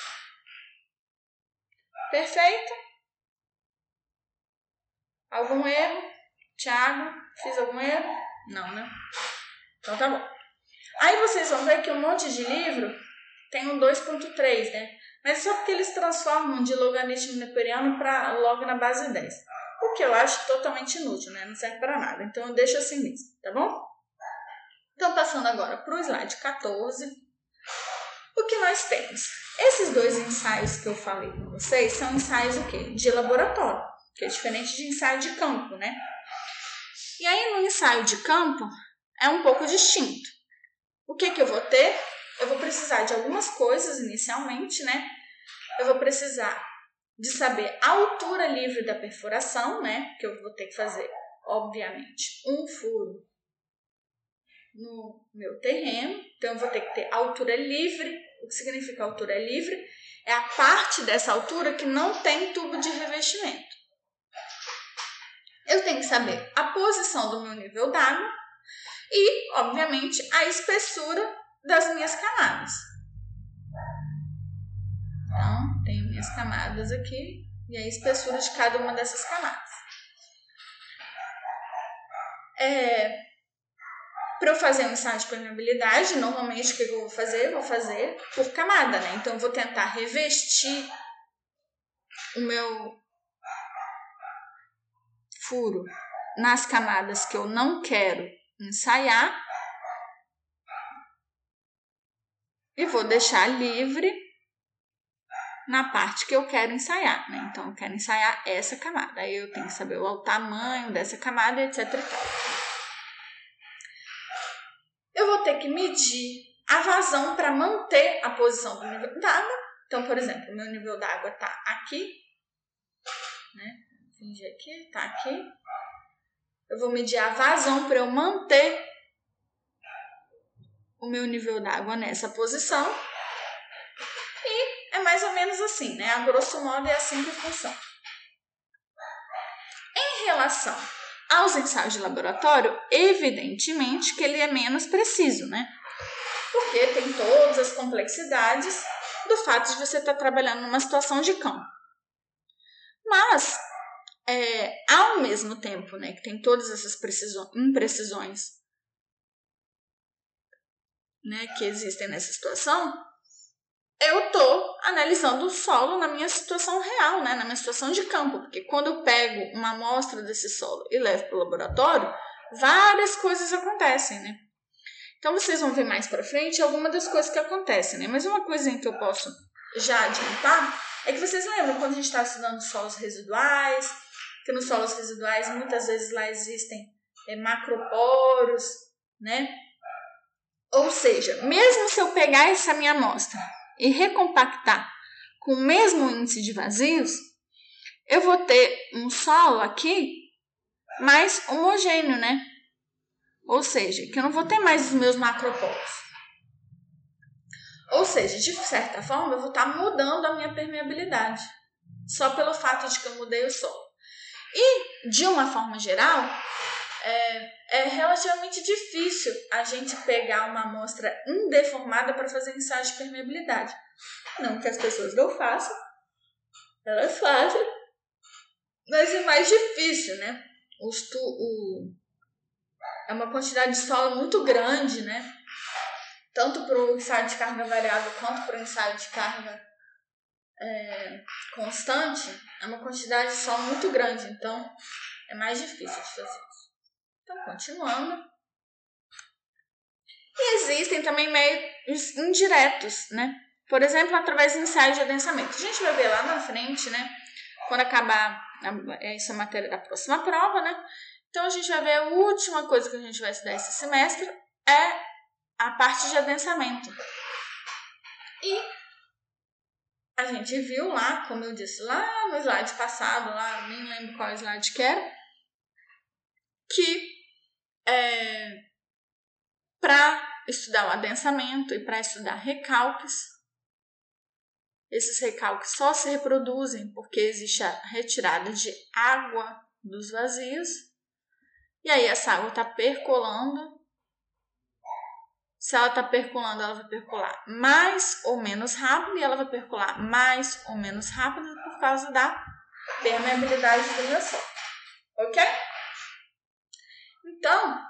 Perfeito? Algum erro? Thiago, fiz algum erro? Não, né? Então tá bom. Aí vocês vão ver que um monte de livro tem um 2.3, né? Mas só porque eles transformam de logaritmo neperiano para log na base 10 o que eu acho totalmente inútil, né? Não serve para nada. Então eu deixo assim mesmo, tá bom? Então passando agora para o slide 14, o que nós temos? Esses dois ensaios que eu falei com vocês são ensaios o quê? De laboratório, que é diferente de ensaio de campo, né? E aí no ensaio de campo é um pouco distinto. O que que eu vou ter? Eu vou precisar de algumas coisas inicialmente, né? Eu vou precisar de saber a altura livre da perfuração, né? Que eu vou ter que fazer, obviamente, um furo no meu terreno. Então, eu vou ter que ter altura livre O que significa altura livre? É a parte dessa altura que não tem tubo de revestimento. Eu tenho que saber a posição do meu nível d'água e, obviamente, a espessura das minhas camadas. Então, tenho minhas camadas aqui e a espessura de cada uma dessas camadas. É, para eu fazer um ensaio de permeabilidade, normalmente o que eu vou fazer? Eu vou fazer por camada, né? Então eu vou tentar revestir o meu furo nas camadas que eu não quero ensaiar e vou deixar livre na parte que eu quero ensaiar, né? Então eu quero ensaiar essa camada. Aí eu tenho que saber o tamanho dessa camada, etc eu vou ter que medir a vazão para manter a posição do nível d'água. Então, por exemplo, meu nível d'água está aqui, né? Fingir aqui, está aqui. Eu vou medir a vazão para eu manter o meu nível d'água nessa posição. E é mais ou menos assim, né? A grosso modo é assim que funciona. Em relação aos ensaios de laboratório, evidentemente que ele é menos preciso, né? Porque tem todas as complexidades do fato de você estar trabalhando numa situação de campo. Mas, é, ao mesmo tempo né, que tem todas essas imprecisões né, que existem nessa situação, eu estou analisando o solo na minha situação real, né, na minha situação de campo, porque quando eu pego uma amostra desse solo e levo para o laboratório, várias coisas acontecem, né? Então vocês vão ver mais para frente algumas das coisas que acontecem, né? Mas uma coisinha que eu posso já adiantar é que vocês lembram quando a gente está estudando solos residuais, que nos solos residuais muitas vezes lá existem é, macroporos, né? Ou seja, mesmo se eu pegar essa minha amostra e recompactar com o mesmo índice de vazios, eu vou ter um solo aqui mais homogêneo, né? Ou seja, que eu não vou ter mais os meus macropolos. Ou seja, de certa forma, eu vou estar mudando a minha permeabilidade, só pelo fato de que eu mudei o solo. E, de uma forma geral, é, é relativamente difícil a gente pegar uma amostra indeformada para fazer ensaio de permeabilidade. Não que as pessoas não façam, elas fazem, mas é mais difícil, né? Tu, o, é uma quantidade de solo muito grande, né? Tanto para o ensaio de carga variável quanto para o ensaio de carga é, constante, é uma quantidade de solo muito grande, então é mais difícil de fazer. Então, continuando. E existem também meios indiretos, né? Por exemplo, através de ensaios de adensamento. A gente vai ver lá na frente, né? Quando acabar essa matéria da próxima prova, né? Então, a gente vai ver a última coisa que a gente vai estudar esse semestre é a parte de adensamento. E a gente viu lá, como eu disse lá no slide passado, lá, nem lembro qual slide que era, que é, para estudar o adensamento e para estudar recalques, esses recalques só se reproduzem porque existe a retirada de água dos vazios, e aí essa água está percolando. Se ela está percolando, ela vai percolar mais ou menos rápido, e ela vai percolar mais ou menos rápido por causa da permeabilidade do solo. Ok? Então,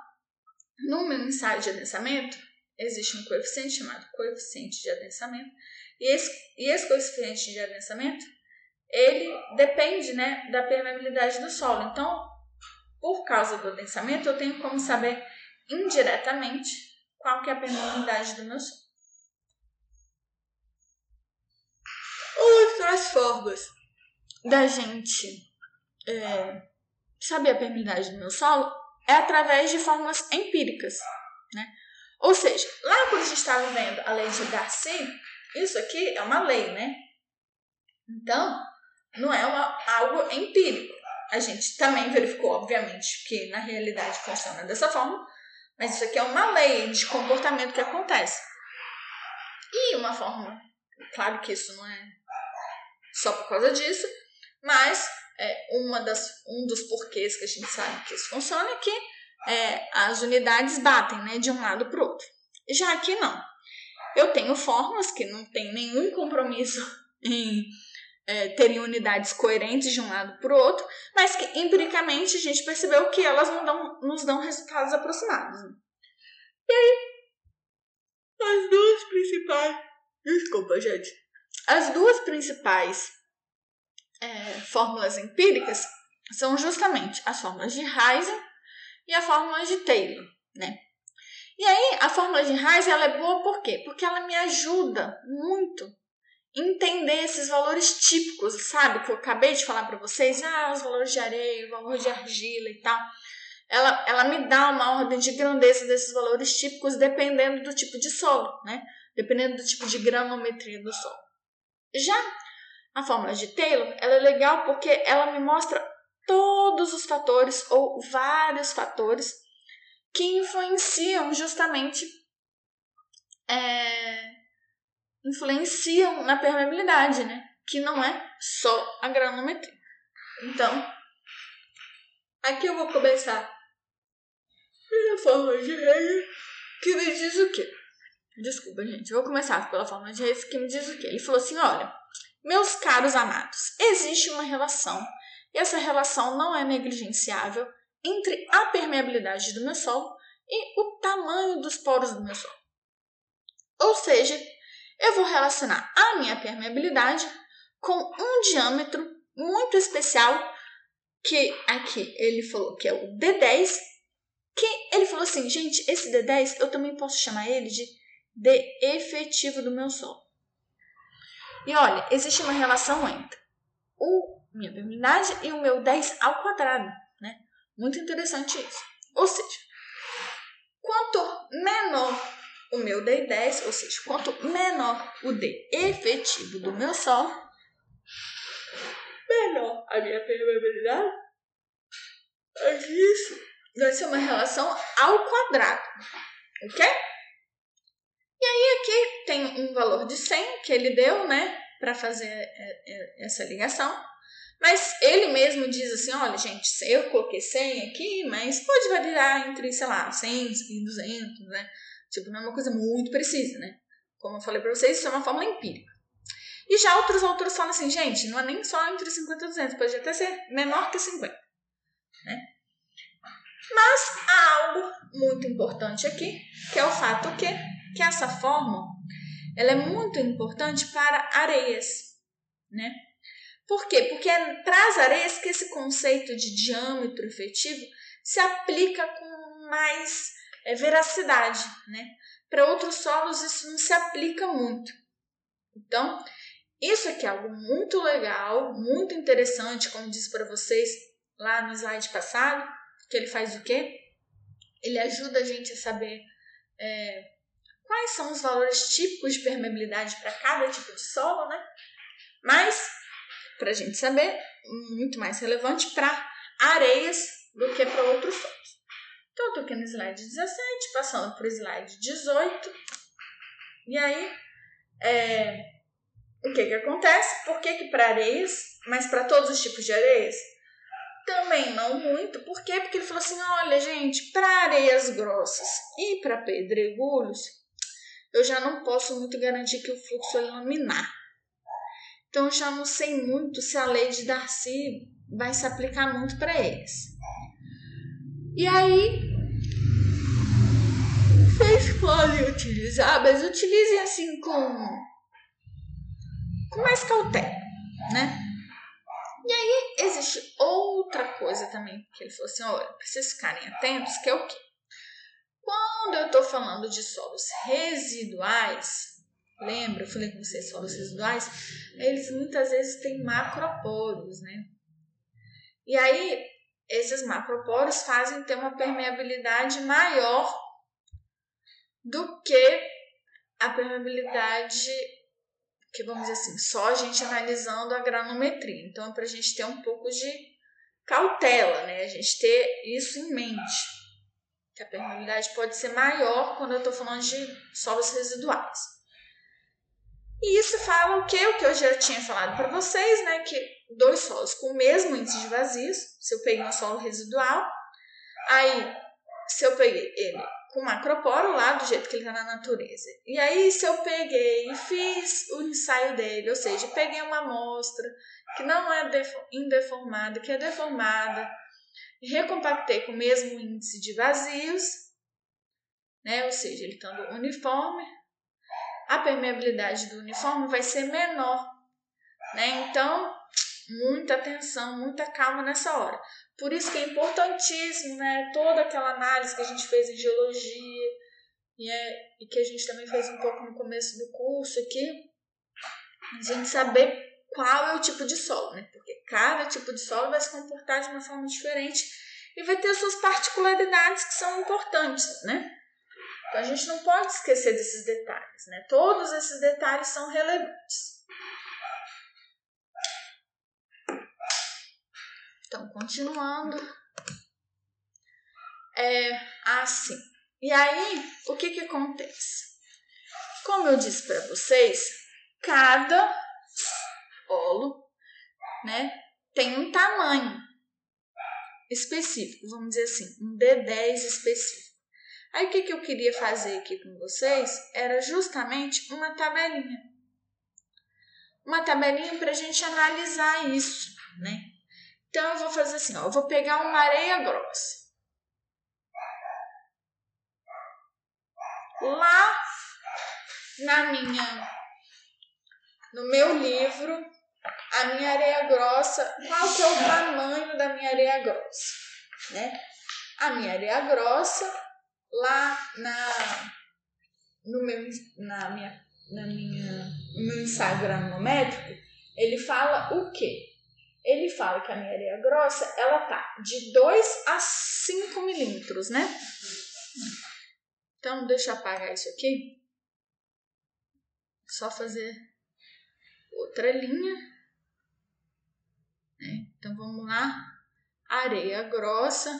no meu ensaio de adensamento, existe um coeficiente chamado coeficiente de adensamento, e esse, e esse coeficiente de adensamento, ele depende né, da permeabilidade do solo. Então, por causa do adensamento, eu tenho como saber indiretamente qual que é a permeabilidade do meu solo. Outras formas da gente é, saber a permeabilidade do meu solo é através de formas empíricas, né? Ou seja, lá quando a gente estava vendo a lei de Darcy, isso aqui é uma lei, né? Então, não é uma, algo empírico. A gente também verificou, obviamente, que na realidade funciona dessa forma, mas isso aqui é uma lei de comportamento que acontece. E uma forma, claro que isso não é só por causa disso, mas é, uma das, um dos porquês que a gente sabe que isso funciona é que é, as unidades batem né, de um lado para o outro. Já aqui não. Eu tenho fórmulas que não tem nenhum compromisso em é, terem unidades coerentes de um lado para o outro, mas que empiricamente a gente percebeu que elas não dão, nos dão resultados aproximados. Né? E aí, as duas principais. Desculpa, gente. As duas principais é, fórmulas empíricas são justamente as fórmulas de Heisen e a fórmula de Taylor, né? E aí, a fórmula de Heisen ela é boa por quê? Porque ela me ajuda muito entender esses valores típicos, sabe? Que eu acabei de falar para vocês, ah, os valores de areia, o valor de argila e tal. Ela, ela me dá uma ordem de grandeza desses valores típicos dependendo do tipo de solo, né? Dependendo do tipo de granometria do solo. Já a fórmula de Taylor, ela é legal porque ela me mostra todos os fatores ou vários fatores que influenciam justamente é, influenciam na permeabilidade, né? Que não é só a granometria. Então, aqui eu vou começar pela fórmula de Reis, que me diz o quê? Desculpa, gente. Eu vou começar pela fórmula de Reis, que me diz o quê? Ele falou assim: olha, meus caros amados, existe uma relação, e essa relação não é negligenciável, entre a permeabilidade do meu solo e o tamanho dos poros do meu solo. Ou seja, eu vou relacionar a minha permeabilidade com um diâmetro muito especial que aqui ele falou que é o D10, que ele falou assim, gente, esse D10 eu também posso chamar ele de D efetivo do meu solo. E olha, existe uma relação entre o minha permeabilidade e o meu 10 ao quadrado, né? Muito interessante isso. Ou seja, quanto menor o meu D10, ou seja, quanto menor o D efetivo do meu Sol, menor a minha permeabilidade. Isso vai ser uma relação ao quadrado, ok? E aí aqui tem um valor de 100 que ele deu, né, para fazer é, é, essa ligação. Mas ele mesmo diz assim, olha, gente, eu coloquei 100 aqui, mas pode variar entre, sei lá, 100 e 200, né? Tipo, não é uma coisa muito precisa, né? Como eu falei para vocês, isso é uma fórmula empírica. E já outros autores falam assim, gente, não é nem só entre 50 e 200, pode até ser menor que 50, né? Mas há algo muito importante aqui, que é o fato que, que essa fórmula ela é muito importante para areias, né? Por quê? Porque é para as areias que esse conceito de diâmetro efetivo se aplica com mais é veracidade, né? Para outros solos isso não se aplica muito. Então, isso aqui é algo muito legal, muito interessante, como disse para vocês lá no slide passado, que ele faz o quê? Ele ajuda a gente a saber é, quais são os valores típicos de permeabilidade para cada tipo de solo, né? Mas, para a gente saber, muito mais relevante para areias do que para outros solos. Então, eu tô aqui no slide 17, passando para o slide 18. E aí, é, o que que acontece? Por que que para areias, mas para todos os tipos de areias? Também não muito. Por quê? Porque ele falou assim, olha, gente, para areias grossas e para pedregulhos, eu já não posso muito garantir que o fluxo é laminar. Então, eu já não sei muito se a lei de Darcy vai se aplicar muito para eles. E aí, vocês podem utilizar, mas utilizem assim com, com mais cautela, né? E aí existe outra coisa também que ele falou assim: olha, pra vocês ficarem atentos, que é o quê? Quando eu tô falando de solos residuais, lembra? Eu falei com vocês, solos residuais, eles muitas vezes têm macroporos, né? E aí, esses macroporos fazem ter uma permeabilidade maior do que a permeabilidade que vamos dizer assim, só a gente analisando a granometria. Então, é para a gente ter um pouco de cautela, né? A gente ter isso em mente. Que a permeabilidade pode ser maior quando eu estou falando de solos residuais. E isso fala o quê? O que eu já tinha falado para vocês, né? Que dois solos com o mesmo índice de vazios, se eu peguei um solo residual, aí se eu peguei ele com macroporo lá do jeito que ele está na natureza. E aí, se eu peguei e fiz o ensaio dele, ou seja, peguei uma amostra que não é indeformada, que é deformada, recompactei com o mesmo índice de vazios, né? Ou seja, ele estando uniforme, a permeabilidade do uniforme vai ser menor, né? Então, muita atenção, muita calma nessa hora. Por isso que é importantíssimo, né? Toda aquela análise que a gente fez em geologia e, é, e que a gente também fez um pouco no começo do curso aqui, a gente saber qual é o tipo de solo, né? Porque cada tipo de solo vai se comportar de uma forma diferente e vai ter suas particularidades que são importantes, né? Então a gente não pode esquecer desses detalhes, né? Todos esses detalhes são relevantes. Então, continuando. É assim. E aí, o que que acontece? Como eu disse para vocês, cada solo, né, tem um tamanho específico, vamos dizer assim, um D10 específico. Aí o que, que eu queria fazer aqui com vocês era justamente uma tabelinha. Uma tabelinha para a gente analisar isso, né? Então eu vou fazer assim, ó, eu vou pegar uma areia grossa. Lá na minha no meu livro, a minha areia grossa, qual que é o tamanho da minha areia grossa, né? A minha areia grossa lá na no meu na minha na minha no meu ensaio granométrico, ele fala o quê? ele fala que a minha areia grossa, ela tá de 2 a 5 milímetros, né? Então, deixa eu apagar isso aqui. Só fazer outra linha. Né? Então, vamos lá. Areia grossa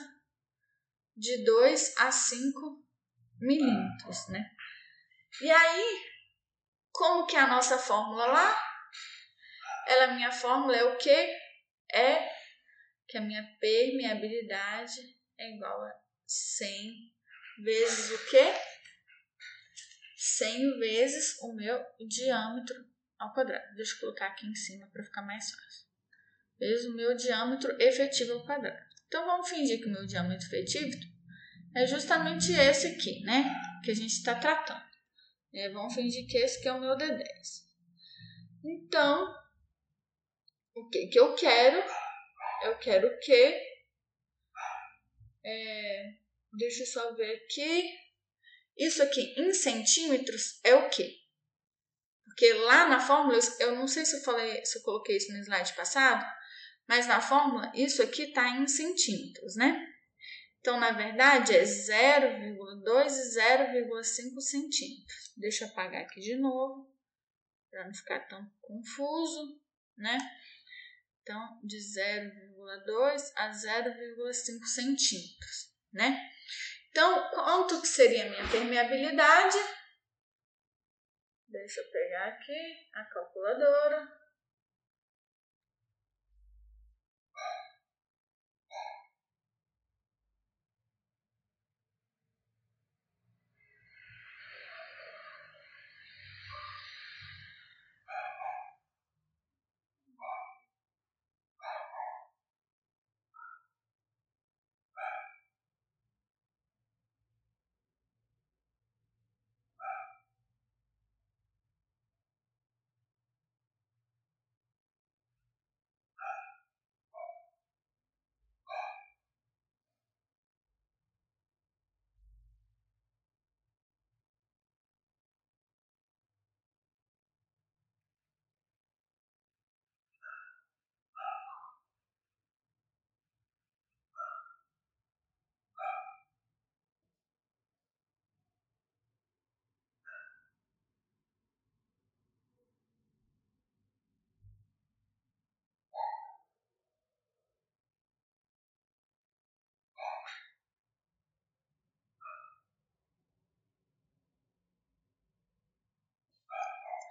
de 2 a 5 milímetros, né? E aí, como que é a nossa fórmula lá? Ela, minha fórmula é o quê? é que a minha permeabilidade é igual a 100 vezes o quê? 100 vezes o meu diâmetro ao quadrado. Deixa eu colocar aqui em cima para ficar mais fácil. Vezes o meu diâmetro efetivo ao quadrado. Então, vamos fingir que o meu diâmetro efetivo é justamente esse aqui, né? Que a gente está tratando. É, vamos fingir que esse aqui é o meu D10. Então, o que, que eu quero. Eu quero que. É, deixa eu só ver aqui. Isso aqui em centímetros é o quê? Porque lá na fórmula, eu não sei se eu falei, se eu coloquei isso no slide passado, mas na fórmula isso aqui está em centímetros, né? Então, na verdade, é 0,2 e 0,5 centímetros. Deixa eu apagar aqui de novo, para não ficar tão confuso, né? Então, de 0,2 a 0,5 centímetros, né? Então, quanto que seria a minha permeabilidade? Deixa eu pegar aqui a calculadora.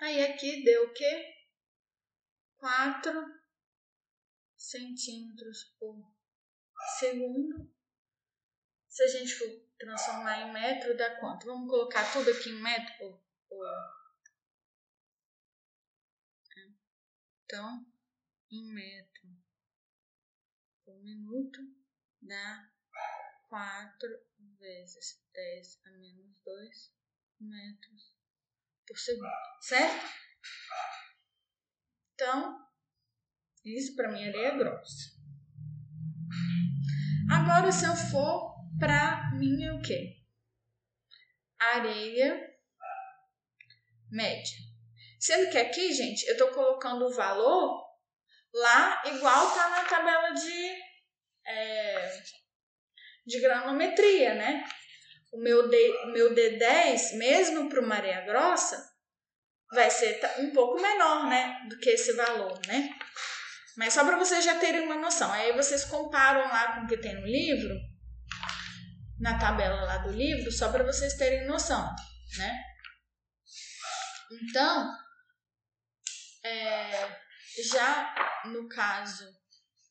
Aí aqui deu o quê? 4 centímetros por segundo. Se a gente for transformar em metro, dá quanto? Vamos colocar tudo aqui em metro por, por... Então, em metro por minuto dá 4 vezes 10 a menos 2 metros por segundo, certo? Então, isso para mim areia grossa. Agora, se eu for para minha o quê? Areia média. Sendo que aqui, gente, eu estou colocando o valor lá igual tá na tabela de, é, de granometria, né? O meu, D, meu D10, mesmo para uma areia grossa, vai ser um pouco menor, né? Do que esse valor, né? Mas só para vocês já terem uma noção. Aí vocês comparam lá com o que tem no livro, na tabela lá do livro, só para vocês terem noção, né? Então, é, já no caso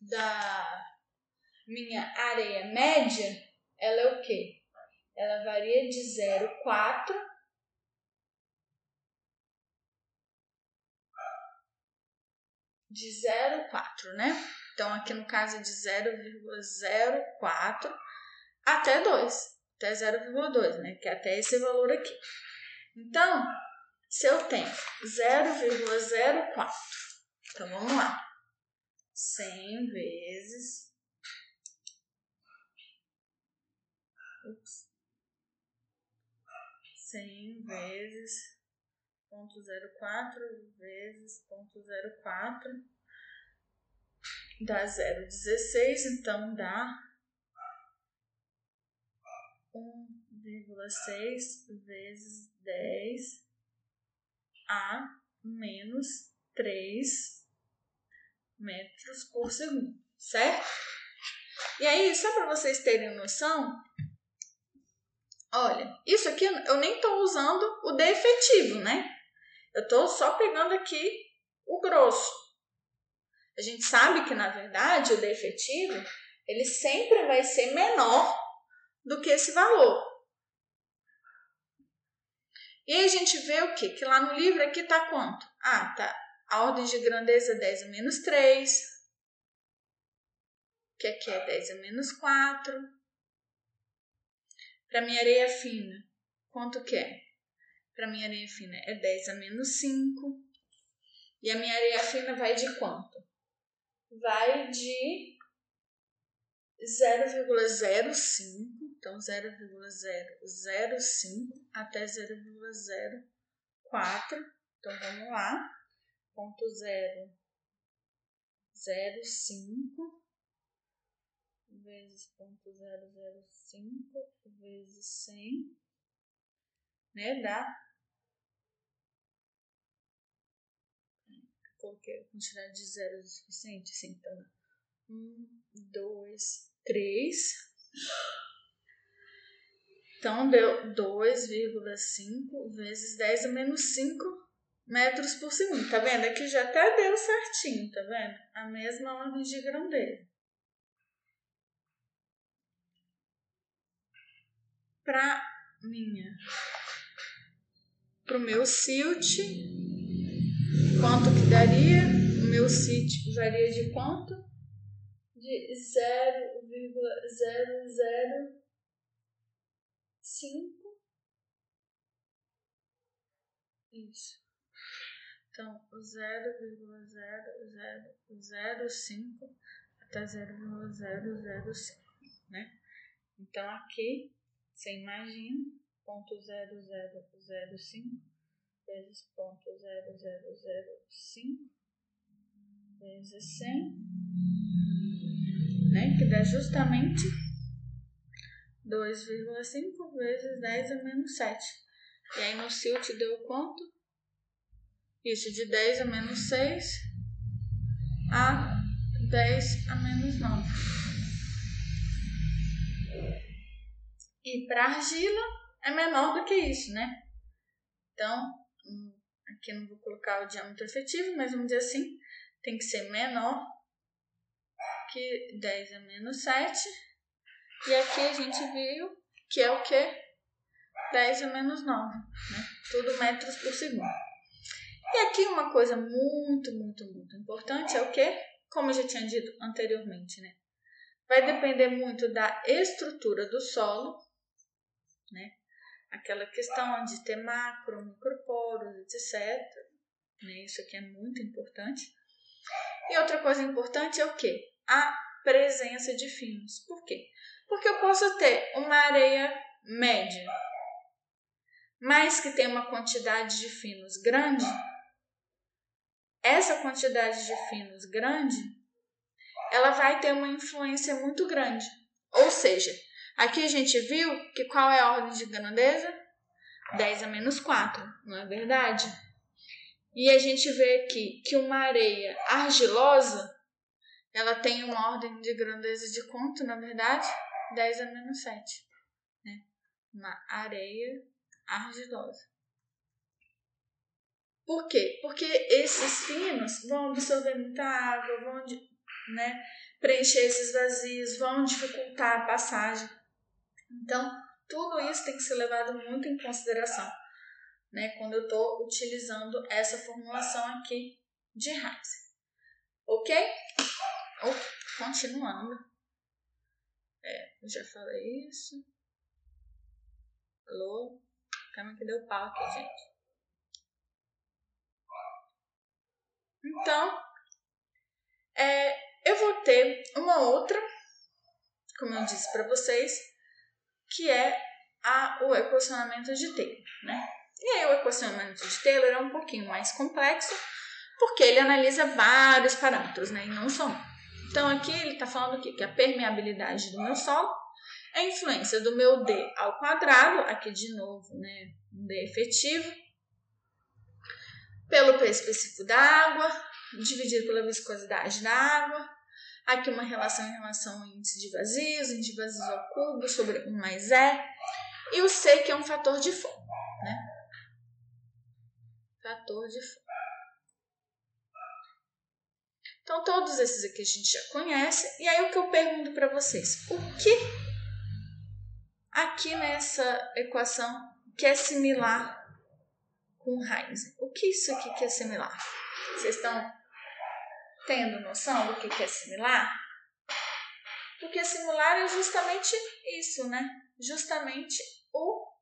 da minha areia média, ela é o quê? Ela varia de 0,4 de 0,4, né? Então, aqui no caso é de 0,04 até 2, até 0,2, né? Que é até esse valor aqui. Então, se eu tenho 0,04, então vamos lá. 100 vezes. Ups. 100 vezes 0,04 vezes 0,04 dá 0,16, então dá 1,6 vezes 10 a menos 3 metros por segundo, certo? E aí, só para vocês terem noção, olha, isso aqui eu nem estou usando o D efetivo, né? Eu estou só pegando aqui o grosso. A gente sabe que, na verdade, o D efetivo ele sempre vai ser menor do que esse valor. E aí a gente vê o quê? Que lá no livro aqui tá quanto? Ah, tá. A ordem de grandeza 10 a menos 3. Que aqui é 10 a menos 4. Para minha areia fina, quanto que é? Para minha areia fina é 10 a menos 5. E a minha areia fina vai de quanto? Vai de 0,05, então 0,005 até 0,04. Então vamos lá. Ponto 0,05 vezes ponto 005 vezes 100 né? Dá. Coloquei a quantidade de zeros o suficiente, assim, então. Um, dois, três. Então deu 2,5 vezes 10 a menos 5 metros por segundo. Tá vendo? Aqui já até deu certinho, tá vendo? A mesma ordem de grandeza. Para minha para o meu silt. Quanto que daria? O meu silt varia de quanto? De 0,005. Isso. Então, 0,0005 até 0,005, né? Então, aqui, você imagina ponto zero zero zero cinco vezes ponto zero zero zero cinco vezes cem, né? Que dá justamente 2,5 vezes 10 a menos 7. E aí no silt deu quanto? Isso, de 10 a menos 6 a 10 a menos 9. E para argila, é menor do que isso, né? Então, hum, aqui não vou colocar o diâmetro efetivo, mas vamos dizer assim, tem que ser menor que 10 a menos 7. E aqui a gente viu que é o que? 10 a menos 9, né? Tudo metros por segundo. E aqui uma coisa muito, muito, muito importante é o que? Como eu já tinha dito anteriormente, né? Vai depender muito da estrutura do solo, né? Aquela questão de ter macro, microporos, etc. Né? Isso aqui é muito importante. E outra coisa importante é o que? A presença de finos. Por quê? Porque eu posso ter uma areia média, mas que tem uma quantidade de finos grande. Essa quantidade de finos grande, ela vai ter uma influência muito grande. Ou seja, aqui a gente viu que qual é a ordem de grandeza? 10 a menos 4, não é verdade? E a gente vê aqui que uma areia argilosa, ela tem uma ordem de grandeza de quanto, na verdade? 10 a menos 7. Né? Uma areia argilosa. Por quê? Porque esses finos vão absorver muita água, vão né, preencher esses vazios, vão dificultar a passagem. Então, tudo isso tem que ser levado muito em consideração né, quando eu estou utilizando essa formulação aqui de Heinz. Ok? Oh, continuando. É, eu já falei isso. Alô? Calma que deu pau aqui, gente. Então, é, eu vou ter uma outra, como eu disse para vocês, que é a, o equacionamento de T, né? E aí o equacionamento de Taylor é um pouquinho mais complexo, porque ele analisa vários parâmetros, né, e não só um. Então aqui ele está falando aqui que a permeabilidade do meu solo é a influência do meu D ao quadrado, aqui de novo, né, um D efetivo, pelo P específico da água, dividido pela viscosidade da água, aqui uma relação em relação ao índice de vazios, índice de vazios ao cubo sobre 1 mais E, e o C que é um fator de forma, né? fator de Então, todos esses aqui a gente já conhece. E aí, o que eu pergunto para vocês? O que aqui nessa equação que é similar com Heinz? O que isso aqui que é similar? Vocês estão tendo noção do que, é similar? Porque similar é justamente isso, né? Justamente o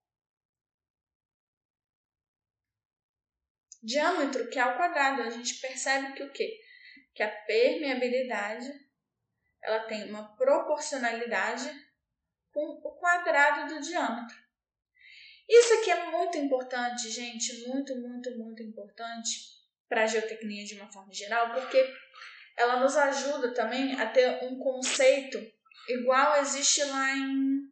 diâmetro, que é ao quadrado. A gente percebe que o quê? Que a permeabilidade ela tem uma proporcionalidade com o quadrado do diâmetro. Isso aqui é muito importante, gente, muito, muito, muito importante para a geotecnia de uma forma geral, porque ela nos ajuda também a ter um conceito igual existe lá em,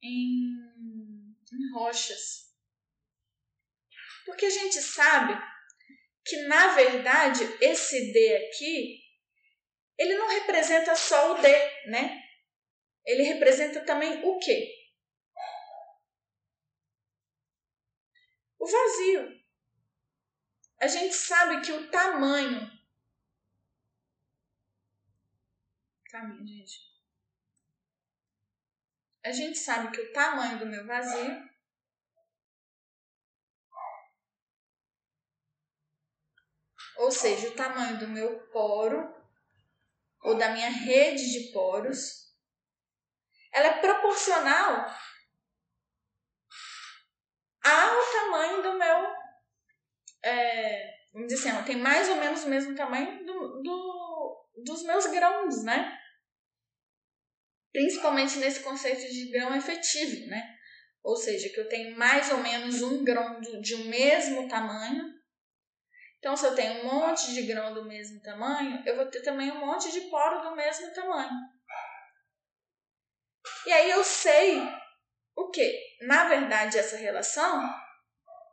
em, em rochas. Porque a gente sabe que, na verdade, esse D aqui, ele não representa só o D, né? Ele representa também o quê? O vazio. A gente sabe que o tamanho. Tamanho, gente. A gente sabe que o tamanho do meu vazio ou seja, o tamanho do meu poro ou da minha rede de poros, ela é proporcional ao tamanho do meu. É, vamos dizer assim, ela tem mais ou menos o mesmo tamanho do, do, dos meus grãos, né? Principalmente nesse conceito de grão efetivo, né? Ou seja, que eu tenho mais ou menos um grão de um mesmo tamanho então, se eu tenho um monte de grão do mesmo tamanho, eu vou ter também um monte de poro do mesmo tamanho. E aí eu sei o que? Na verdade, essa relação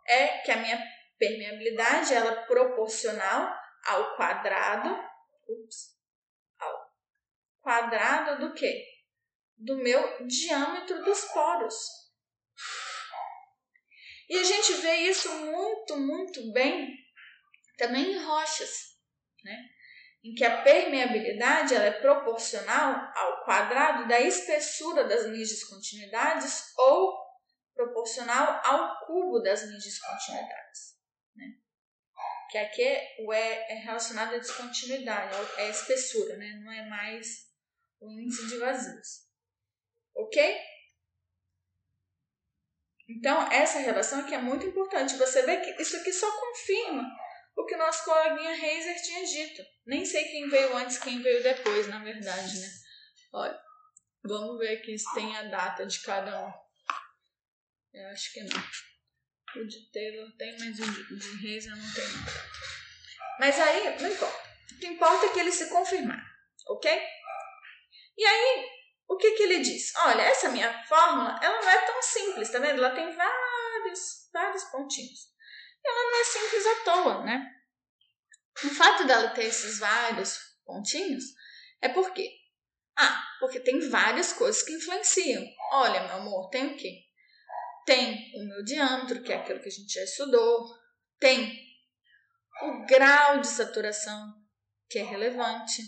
é que a minha permeabilidade ela é proporcional ao quadrado, ups, ao quadrado do que? Do meu diâmetro dos poros. E a gente vê isso muito, muito bem também em rochas, né? em que a permeabilidade ela é proporcional ao quadrado da espessura das linhas de descontinuidades ou proporcional ao cubo das linhas de descontinuidades. Né? Que aqui o E é relacionado à descontinuidade, é a espessura, né? não é mais o índice de vazios. Ok? Então, essa relação aqui é muito importante. Você vê que isso aqui só confirma o que nosso coleguinha Reiser tinha dito. Nem sei quem veio antes, quem veio depois, na verdade, né? Olha, vamos ver aqui se tem a data de cada um. Eu acho que não. O de Taylor tem, mas o de, Reiser não tem nada. Mas aí, não importa. O que importa é que ele se confirmar, ok? E aí, o que, que ele diz? Olha, essa minha fórmula, ela não é tão simples, tá vendo? Ela tem vários, vários pontinhos. Ela não é simples à toa, né? O fato dela ter esses vários pontinhos é porque ah, porque tem várias coisas que influenciam. Olha, meu amor, tem o quê? Tem o meu diâmetro, que é aquilo que a gente já estudou. Tem o grau de saturação, que é relevante.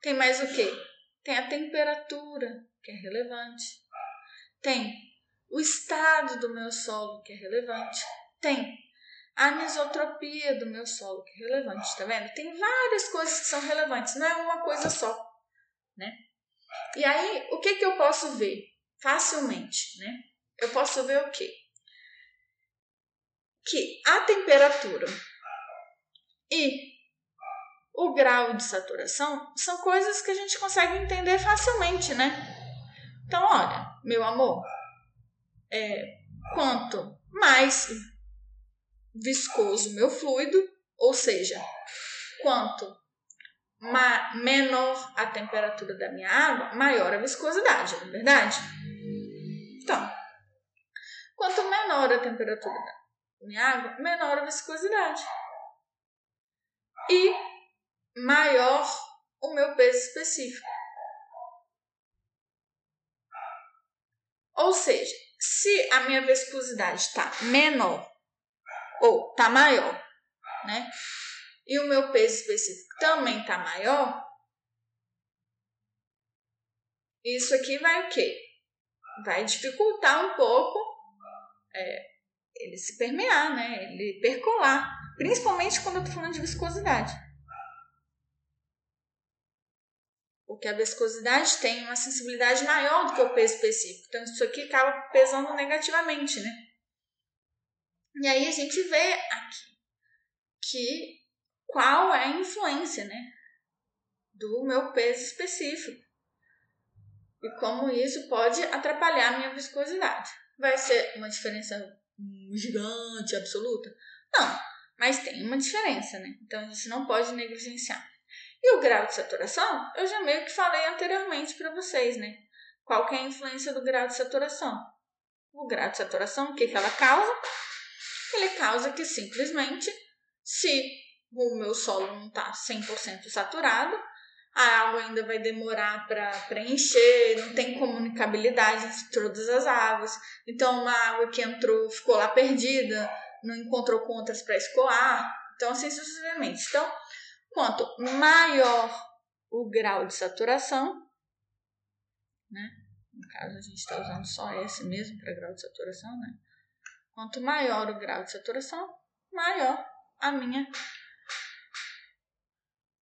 Tem mais o quê? Tem a temperatura, que é relevante. Tem o estado do meu solo, que é relevante. Tem a anisotropia do meu solo, que é relevante, tá vendo? Tem várias coisas que são relevantes, não é uma coisa só, né? E aí, o que que eu posso ver facilmente, né? Eu posso ver o quê? Que a temperatura e o grau de saturação são coisas que a gente consegue entender facilmente, né? Então, olha, meu amor, é, quanto mais viscoso meu fluido, ou seja, quanto menor a temperatura da minha água, maior a viscosidade, não é verdade? Então, quanto menor a temperatura da minha água, menor a viscosidade. E maior o meu peso específico. Ou seja, se a minha viscosidade está menor ou está maior, né? E o meu peso específico também está maior, isso aqui vai o quê? Vai dificultar um pouco é, ele se permear, né? Ele percolar, principalmente quando eu estou falando de viscosidade. Porque a viscosidade tem uma sensibilidade maior do que o peso específico. Então, isso aqui acaba pesando negativamente, né? E aí a gente vê aqui que qual é a influência, né, do meu peso específico e como isso pode atrapalhar a minha viscosidade. Vai ser uma diferença gigante, absoluta? Não, mas tem uma diferença, né? Então a gente não pode negligenciar. E o grau de saturação, eu já meio que falei anteriormente para vocês, né? Qual que é a influência do grau de saturação? O grau de saturação, o que, que ela causa? Ele causa que simplesmente, se o meu solo não está 100% saturado, a água ainda vai demorar para preencher, não tem comunicabilidade entre todas as águas. Então, uma água que entrou ficou lá perdida, não encontrou com outras para escoar. Então, assim sucessivamente. Então, Quanto maior o grau de saturação, né? No caso, a gente está usando só esse mesmo para grau de saturação, né? Quanto maior o grau de saturação, maior a minha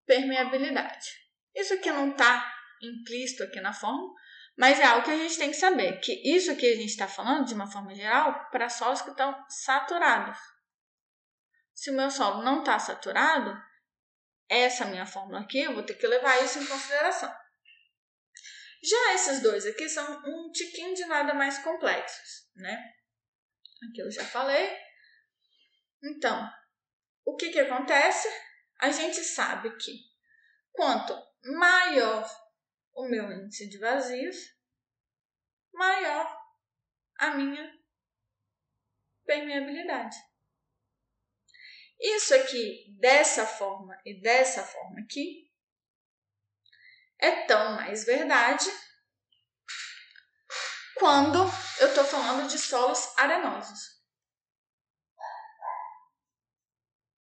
permeabilidade. Isso aqui não está implícito aqui na forma, mas é algo que a gente tem que saber, que isso aqui a gente está falando, de uma forma geral, para solos que estão saturados. Se o meu solo não está saturado, essa minha fórmula aqui, eu vou ter que levar isso em consideração. Já esses dois aqui são um tiquinho de nada mais complexos, né? Aqui eu já falei. Então, o que que acontece? A gente sabe que quanto maior o meu índice de vazios, maior a minha permeabilidade. Isso aqui, dessa forma e dessa forma aqui, é tão mais verdade quando eu estou falando de solos arenosos.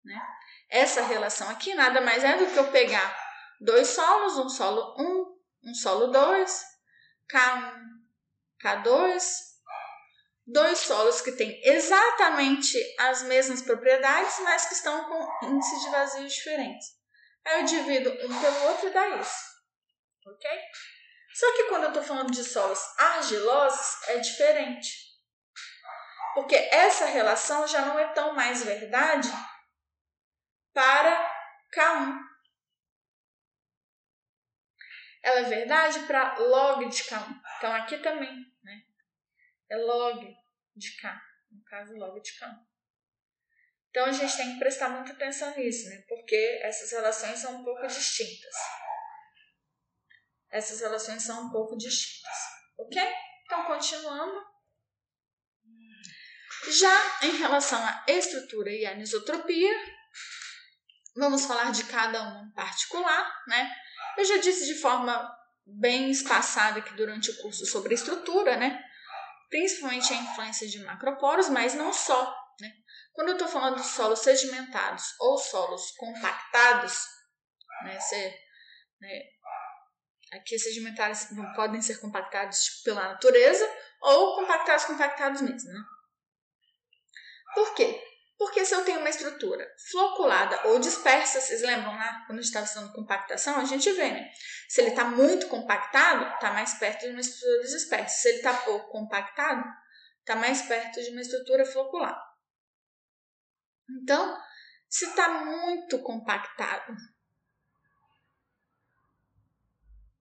Né? Essa relação aqui nada mais é do que eu pegar dois solos, um solo 1, um solo 2, K1, K2, dois solos que têm exatamente as mesmas propriedades, mas que estão com índices de vazios diferentes. Aí eu divido um pelo outro e dá isso. Ok? Só que quando eu estou falando de solos argilosos, é diferente. Porque essa relação já não é tão mais verdade para K1. Ela é verdade para log de K1. Então aqui também? É log de K. No caso, log de K1. Então a gente tem que prestar muita atenção nisso, né? Porque essas relações são um pouco distintas. Essas relações são um pouco distintas. Ok? Então, continuando. Já em relação à estrutura e anisotropia, Vamos falar de cada um em particular, né? Eu já disse de forma bem espaçada aqui durante o curso sobre estrutura, né? Principalmente a influência de macroporos, mas não só, né? Quando eu estou falando de solos sedimentados ou solos compactados, né? Se, né aqui sedimentares podem ser compactados tipo, pela natureza ou compactados compactados mesmo, né? Por quê? Porque se eu tenho uma estrutura floculada ou dispersa, vocês lembram lá, quando a gente estava estudando compactação, a gente vê, né? Se ele está muito compactado, está mais perto de uma estrutura dispersa. Se ele está pouco compactado, está mais perto de uma estrutura flocular. Então, se está muito compactado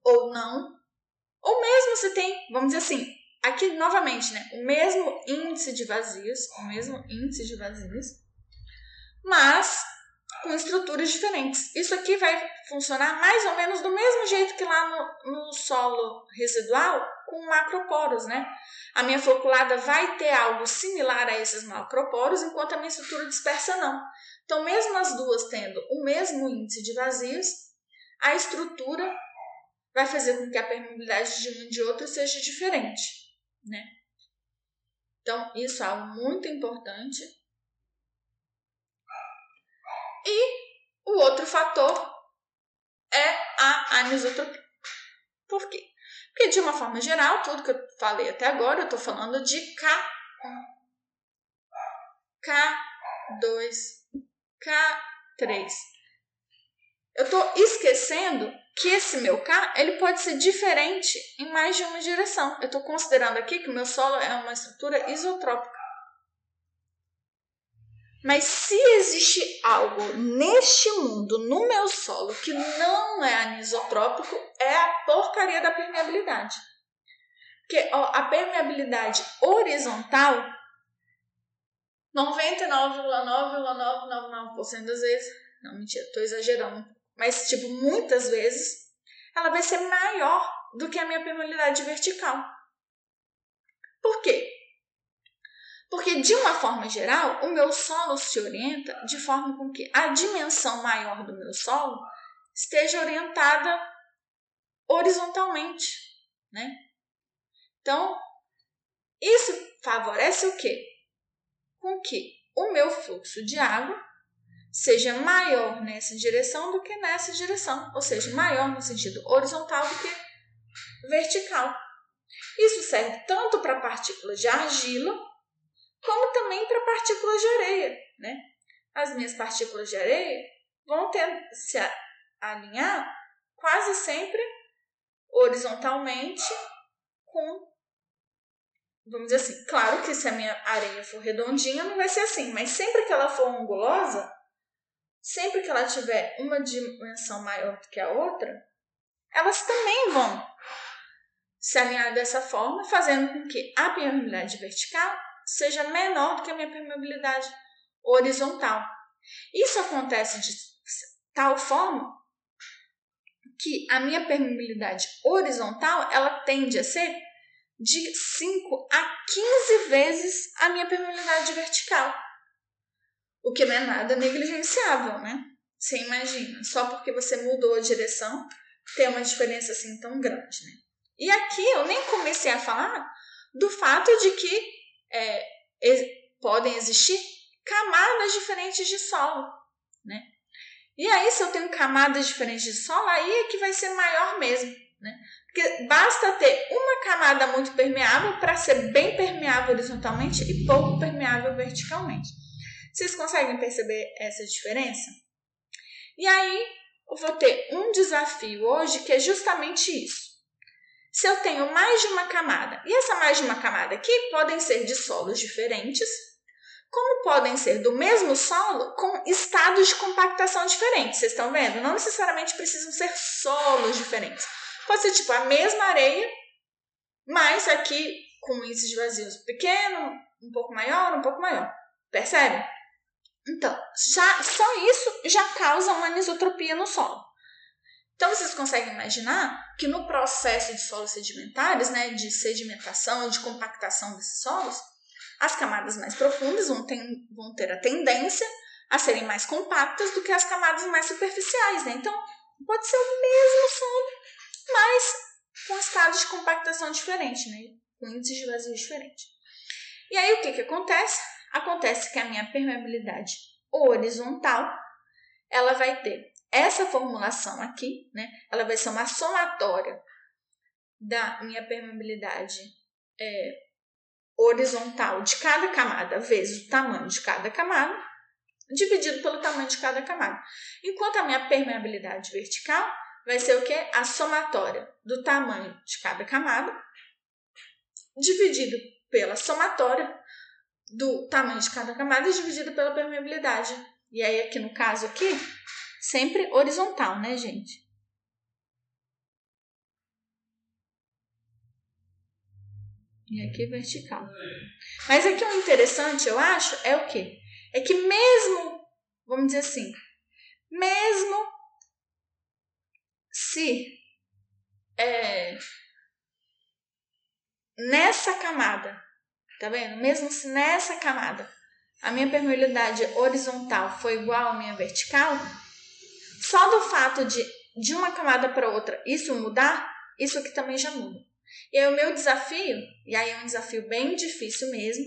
ou não, ou mesmo se tem, vamos dizer assim, Aqui, novamente, né, o mesmo índice de vazios, o mesmo índice de vazios, mas com estruturas diferentes. Isso aqui vai funcionar mais ou menos do mesmo jeito que lá no, no solo residual, com macroporos, né? A minha floculada vai ter algo similar a esses macroporos, enquanto a minha estrutura dispersa não. Então, mesmo as duas tendo o mesmo índice de vazios, a estrutura vai fazer com que a permeabilidade de um e de outro seja diferente né? Então, isso é algo muito importante. E o outro fator é a anisotropia. Por quê? Porque, de uma forma geral, tudo que eu falei até agora, eu estou falando de K1, K2, K3. Eu estou esquecendo que esse meu K ele pode ser diferente em mais de uma direção. Eu estou considerando aqui que o meu solo é uma estrutura isotrópica. Mas se existe algo neste mundo, no meu solo, que não é anisotrópico, é a porcaria da permeabilidade. Porque ó, a permeabilidade horizontal, 99,99999% das vezes, não, mentira, estou exagerando mas, tipo, muitas vezes, ela vai ser maior do que a minha permeabilidade vertical. Por quê? Porque, de uma forma geral, o meu solo se orienta de forma com que a dimensão maior do meu solo esteja orientada horizontalmente, né? Então, isso favorece o quê? Com que o meu fluxo de água seja maior nessa direção do que nessa direção, ou seja, maior no sentido horizontal do que vertical. Isso serve tanto para partículas de argila, como também para partículas de areia. Né? As minhas partículas de areia vão ter, se alinhar quase sempre horizontalmente com vamos dizer assim, claro que se a minha areia for redondinha não vai ser assim, mas sempre que ela for angulosa, sempre que ela tiver uma dimensão maior do que a outra, elas também vão se alinhar dessa forma, fazendo com que a permeabilidade vertical seja menor do que a minha permeabilidade horizontal. Isso acontece de tal forma que a minha permeabilidade horizontal ela tende a ser de 5 a 15 vezes a minha permeabilidade vertical. O que não é nada negligenciável, né? Você imagina, só porque você mudou a direção, tem uma diferença assim tão grande, né? E aqui eu nem comecei a falar do fato de que é, podem existir camadas diferentes de solo, né? E aí, se eu tenho camadas diferentes de solo, aí é que vai ser maior mesmo, né? Porque basta ter uma camada muito permeável para ser bem permeável horizontalmente e pouco permeável verticalmente. Vocês conseguem perceber essa diferença? E aí, eu vou ter um desafio hoje que é justamente isso. Se eu tenho mais de uma camada, e essa mais de uma camada aqui podem ser de solos diferentes, como podem ser do mesmo solo com estados de compactação diferentes. Vocês estão vendo? Não necessariamente precisam ser solos diferentes. Pode ser tipo a mesma areia, mas aqui com índice de vazios pequeno, um pouco maior, um pouco maior. Percebe? Então, já, só isso já causa uma anisotropia no solo. Então, vocês conseguem imaginar que no processo de solos sedimentares, né, de sedimentação, de compactação desses solos, as camadas mais profundas vão ter, vão ter a tendência a serem mais compactas do que as camadas mais superficiais. Né? Então, pode ser o mesmo solo, mas com estados de compactação diferente, né? com índices de vazio diferente. E aí, o que, que acontece? Acontece que a minha permeabilidade horizontal ela vai ter essa formulação aqui, né? Ela vai ser uma somatória da minha permeabilidade é, horizontal de cada camada vezes o tamanho de cada camada, dividido pelo tamanho de cada camada. Enquanto a minha permeabilidade vertical vai ser o que? A somatória do tamanho de cada camada, dividido pela somatória do tamanho de cada camada dividido pela permeabilidade. E aí, aqui no caso aqui, sempre horizontal, né, gente? E aqui vertical. Mas aqui o interessante, eu acho, é o quê? É que mesmo, vamos dizer assim, mesmo se é, nessa camada, tá vendo? Mesmo se nessa camada a minha permeabilidade horizontal foi igual à minha vertical, só do fato de de uma camada para outra isso mudar, isso aqui também já muda. E aí o meu desafio, e aí é um desafio bem difícil mesmo,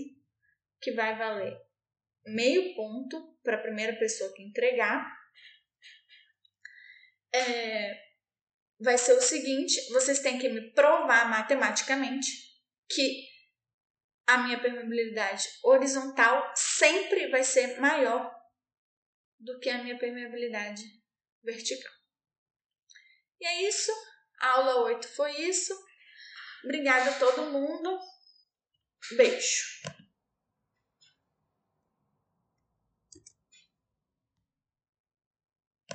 que vai valer meio ponto para a primeira pessoa que entregar, é, vai ser o seguinte: vocês têm que me provar matematicamente que a minha permeabilidade horizontal sempre vai ser maior do que a minha permeabilidade vertical. E é isso. A aula 8 foi isso. Obrigada a todo mundo. Beijo.